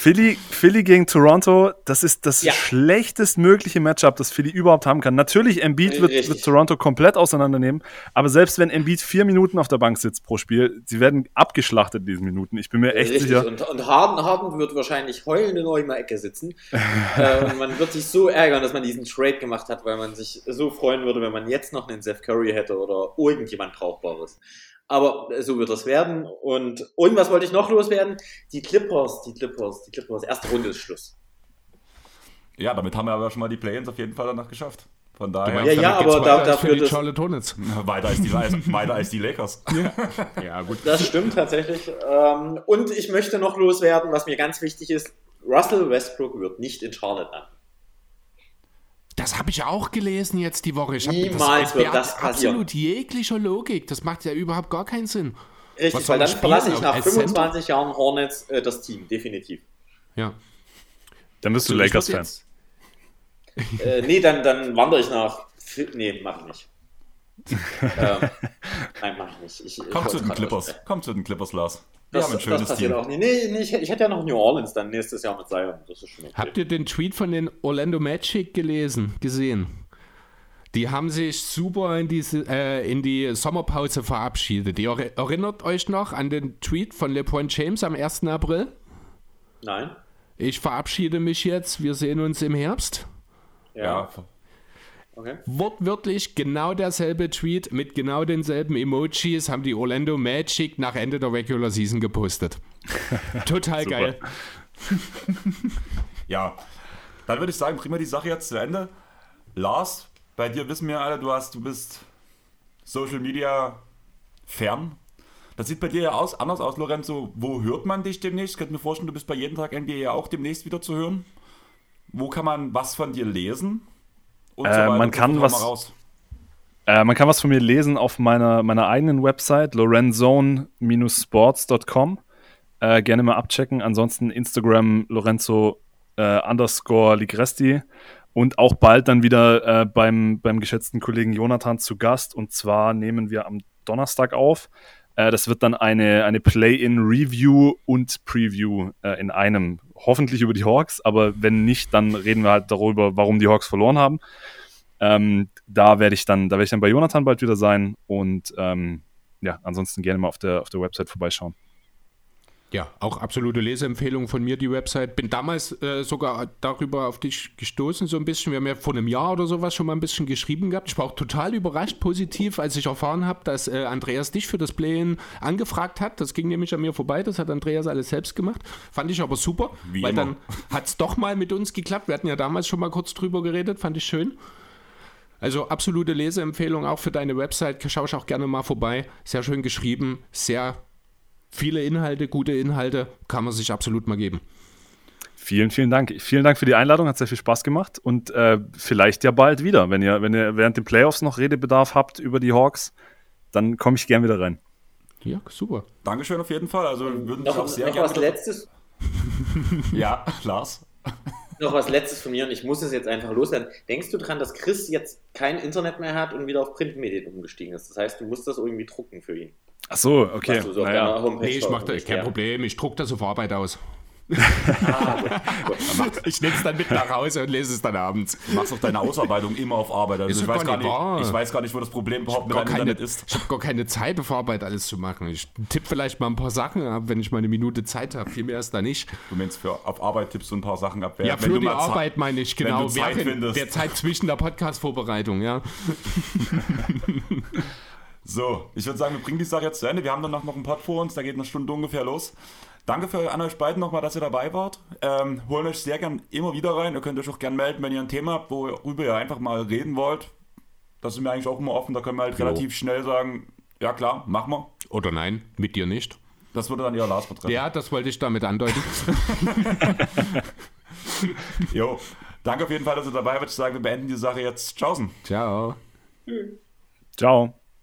Philly, Philly gegen Toronto, das ist das ja. schlechtestmögliche Matchup, das Philly überhaupt haben kann. Natürlich, Embiid wird, wird, Toronto komplett auseinandernehmen, aber selbst wenn Embiid vier Minuten auf der Bank sitzt pro Spiel, sie werden abgeschlachtet in diesen Minuten. Ich bin mir echt Richtig. sicher. Und, und Harden, Harden wird wahrscheinlich heulend in eurer Ecke sitzen. äh, man wird sich so ärgern, dass man diesen Trade gemacht hat, weil man sich so freuen würde, wenn man jetzt noch einen Seth Curry hätte oder irgendjemand Brauchbares. Aber so wird das werden. Und irgendwas wollte ich noch loswerden. Die Clippers, die Clippers, die Clippers. Erste Runde ist Schluss. Ja, damit haben wir aber schon mal die Play-ins auf jeden Fall danach geschafft. Von daher. Ja, ja, aber da, dafür die Charlotte Hornets. Weiter als die, weiter als die Lakers. Ja. ja, gut. Das stimmt tatsächlich. Ähm, und ich möchte noch loswerden, was mir ganz wichtig ist. Russell Westbrook wird nicht in Charlotte landen. Das habe ich auch gelesen jetzt die Woche. Ich Niemals das, wird das passieren. Absolut jeglicher Logik. Das macht ja überhaupt gar keinen Sinn. Richtig, weil dann verlasse ich nach 25 Jahren Hornets äh, das Team, definitiv. Ja. Dann bist du Lakers-Fan. Äh, nee, dann, dann wandere ich nach. Nee, mach ich nicht. ähm, nein, mach ich nicht. Ich, Komm zu den Clippers. Komm zu den Clippers, Lars. Das, schönes das passiert Team. auch nicht. Nee, nee ich, ich, hätte ja noch New Orleans dann nächstes Jahr mit Zion. Das ist schon okay. Habt ihr den Tweet von den Orlando Magic gelesen, gesehen? Die haben sich super in, diese, äh, in die Sommerpause verabschiedet. Ihr erinnert euch noch an den Tweet von LeBron James am 1. April? Nein. Ich verabschiede mich jetzt. Wir sehen uns im Herbst. Ja. Okay. Wortwörtlich genau derselbe Tweet mit genau denselben Emojis haben die Orlando Magic nach Ende der Regular Season gepostet. Total geil. ja, dann würde ich sagen, bringen wir die Sache jetzt zu Ende. Lars, bei dir wissen wir alle, du hast, du bist Social Media fern. Das sieht bei dir ja aus, anders aus, Lorenzo. Wo hört man dich demnächst? Ich könnte mir vorstellen, du bist bei jedem Tag NBA ja auch demnächst wieder zu hören. Wo kann man was von dir lesen? Und äh, so man kann was. Äh, man kann was von mir lesen auf meiner, meiner eigenen Website, lorenzone-sports.com. Äh, gerne mal abchecken. Ansonsten Instagram Lorenzo äh, underscore Ligresti und auch bald dann wieder äh, beim, beim geschätzten Kollegen Jonathan zu Gast. Und zwar nehmen wir am Donnerstag auf. Äh, das wird dann eine, eine Play-in-Review und Preview äh, in einem. Hoffentlich über die Hawks, aber wenn nicht, dann reden wir halt darüber, warum die Hawks verloren haben. Ähm, da werde ich dann, da werde ich dann bei Jonathan bald wieder sein und ähm, ja, ansonsten gerne mal auf der, auf der Website vorbeischauen. Ja, auch absolute Leseempfehlung von mir, die Website. Bin damals äh, sogar darüber auf dich gestoßen, so ein bisschen. Wir haben ja vor einem Jahr oder sowas schon mal ein bisschen geschrieben gehabt. Ich war auch total überrascht, positiv, als ich erfahren habe, dass äh, Andreas dich für das Play-In angefragt hat. Das ging nämlich an mir vorbei. Das hat Andreas alles selbst gemacht. Fand ich aber super, Wie weil immer. dann hat es doch mal mit uns geklappt. Wir hatten ja damals schon mal kurz drüber geredet. Fand ich schön. Also absolute Leseempfehlung auch für deine Website. Schau ich auch gerne mal vorbei. Sehr schön geschrieben, sehr viele Inhalte, gute Inhalte, kann man sich absolut mal geben. Vielen, vielen Dank. Vielen Dank für die Einladung, hat sehr viel Spaß gemacht und äh, vielleicht ja bald wieder. Wenn ihr, wenn ihr während den Playoffs noch Redebedarf habt über die Hawks, dann komme ich gern wieder rein. Ja, super. Dankeschön auf jeden Fall. Also würden noch, auch sehr noch was Letztes. ja, Lars. Noch was Letztes von mir und ich muss es jetzt einfach loswerden. Denkst du daran, dass Chris jetzt kein Internet mehr hat und wieder auf Printmedien umgestiegen ist? Das heißt, du musst das irgendwie drucken für ihn. Ach so, okay. So naja. Nee, ich mach da kein Problem. Ich druck das auf Arbeit aus. ah, ich nehme es dann mit nach Hause und lese es dann abends. Du machst auch deine Ausarbeitung immer auf Arbeit. Also ich, weiß gar nicht, ich weiß gar nicht, wo das Problem überhaupt mit deinem keine, Internet ist. Ich habe gar keine Zeit, auf Arbeit alles zu machen. Ich tippe vielleicht mal ein paar Sachen ab, wenn ich mal eine Minute Zeit habe. Viel mehr ist da nicht. Du meinst, für, auf Arbeit tippst du ein paar Sachen ab. Ja, für die Arbeit meine ich, genau. Wenn du Zeit findest. Der Zeit zwischen der Podcast-Vorbereitung, ja. So, ich würde sagen, wir bringen die Sache jetzt zu Ende. Wir haben danach noch einen Pod vor uns, da geht eine Stunde ungefähr los. Danke für an euch beiden nochmal, dass ihr dabei wart. Ähm, holen euch sehr gern immer wieder rein. Ihr könnt euch auch gern melden, wenn ihr ein Thema habt, worüber ihr einfach mal reden wollt. Das sind wir eigentlich auch immer offen. Da können wir halt jo. relativ schnell sagen, ja klar, machen wir. Oder nein, mit dir nicht. Das würde dann eher Lars betreffen. Ja, das wollte ich damit andeuten. jo, danke auf jeden Fall, dass ihr dabei wart. Ich sage, wir beenden die Sache jetzt. Tschaußen. Ciao. Ciao.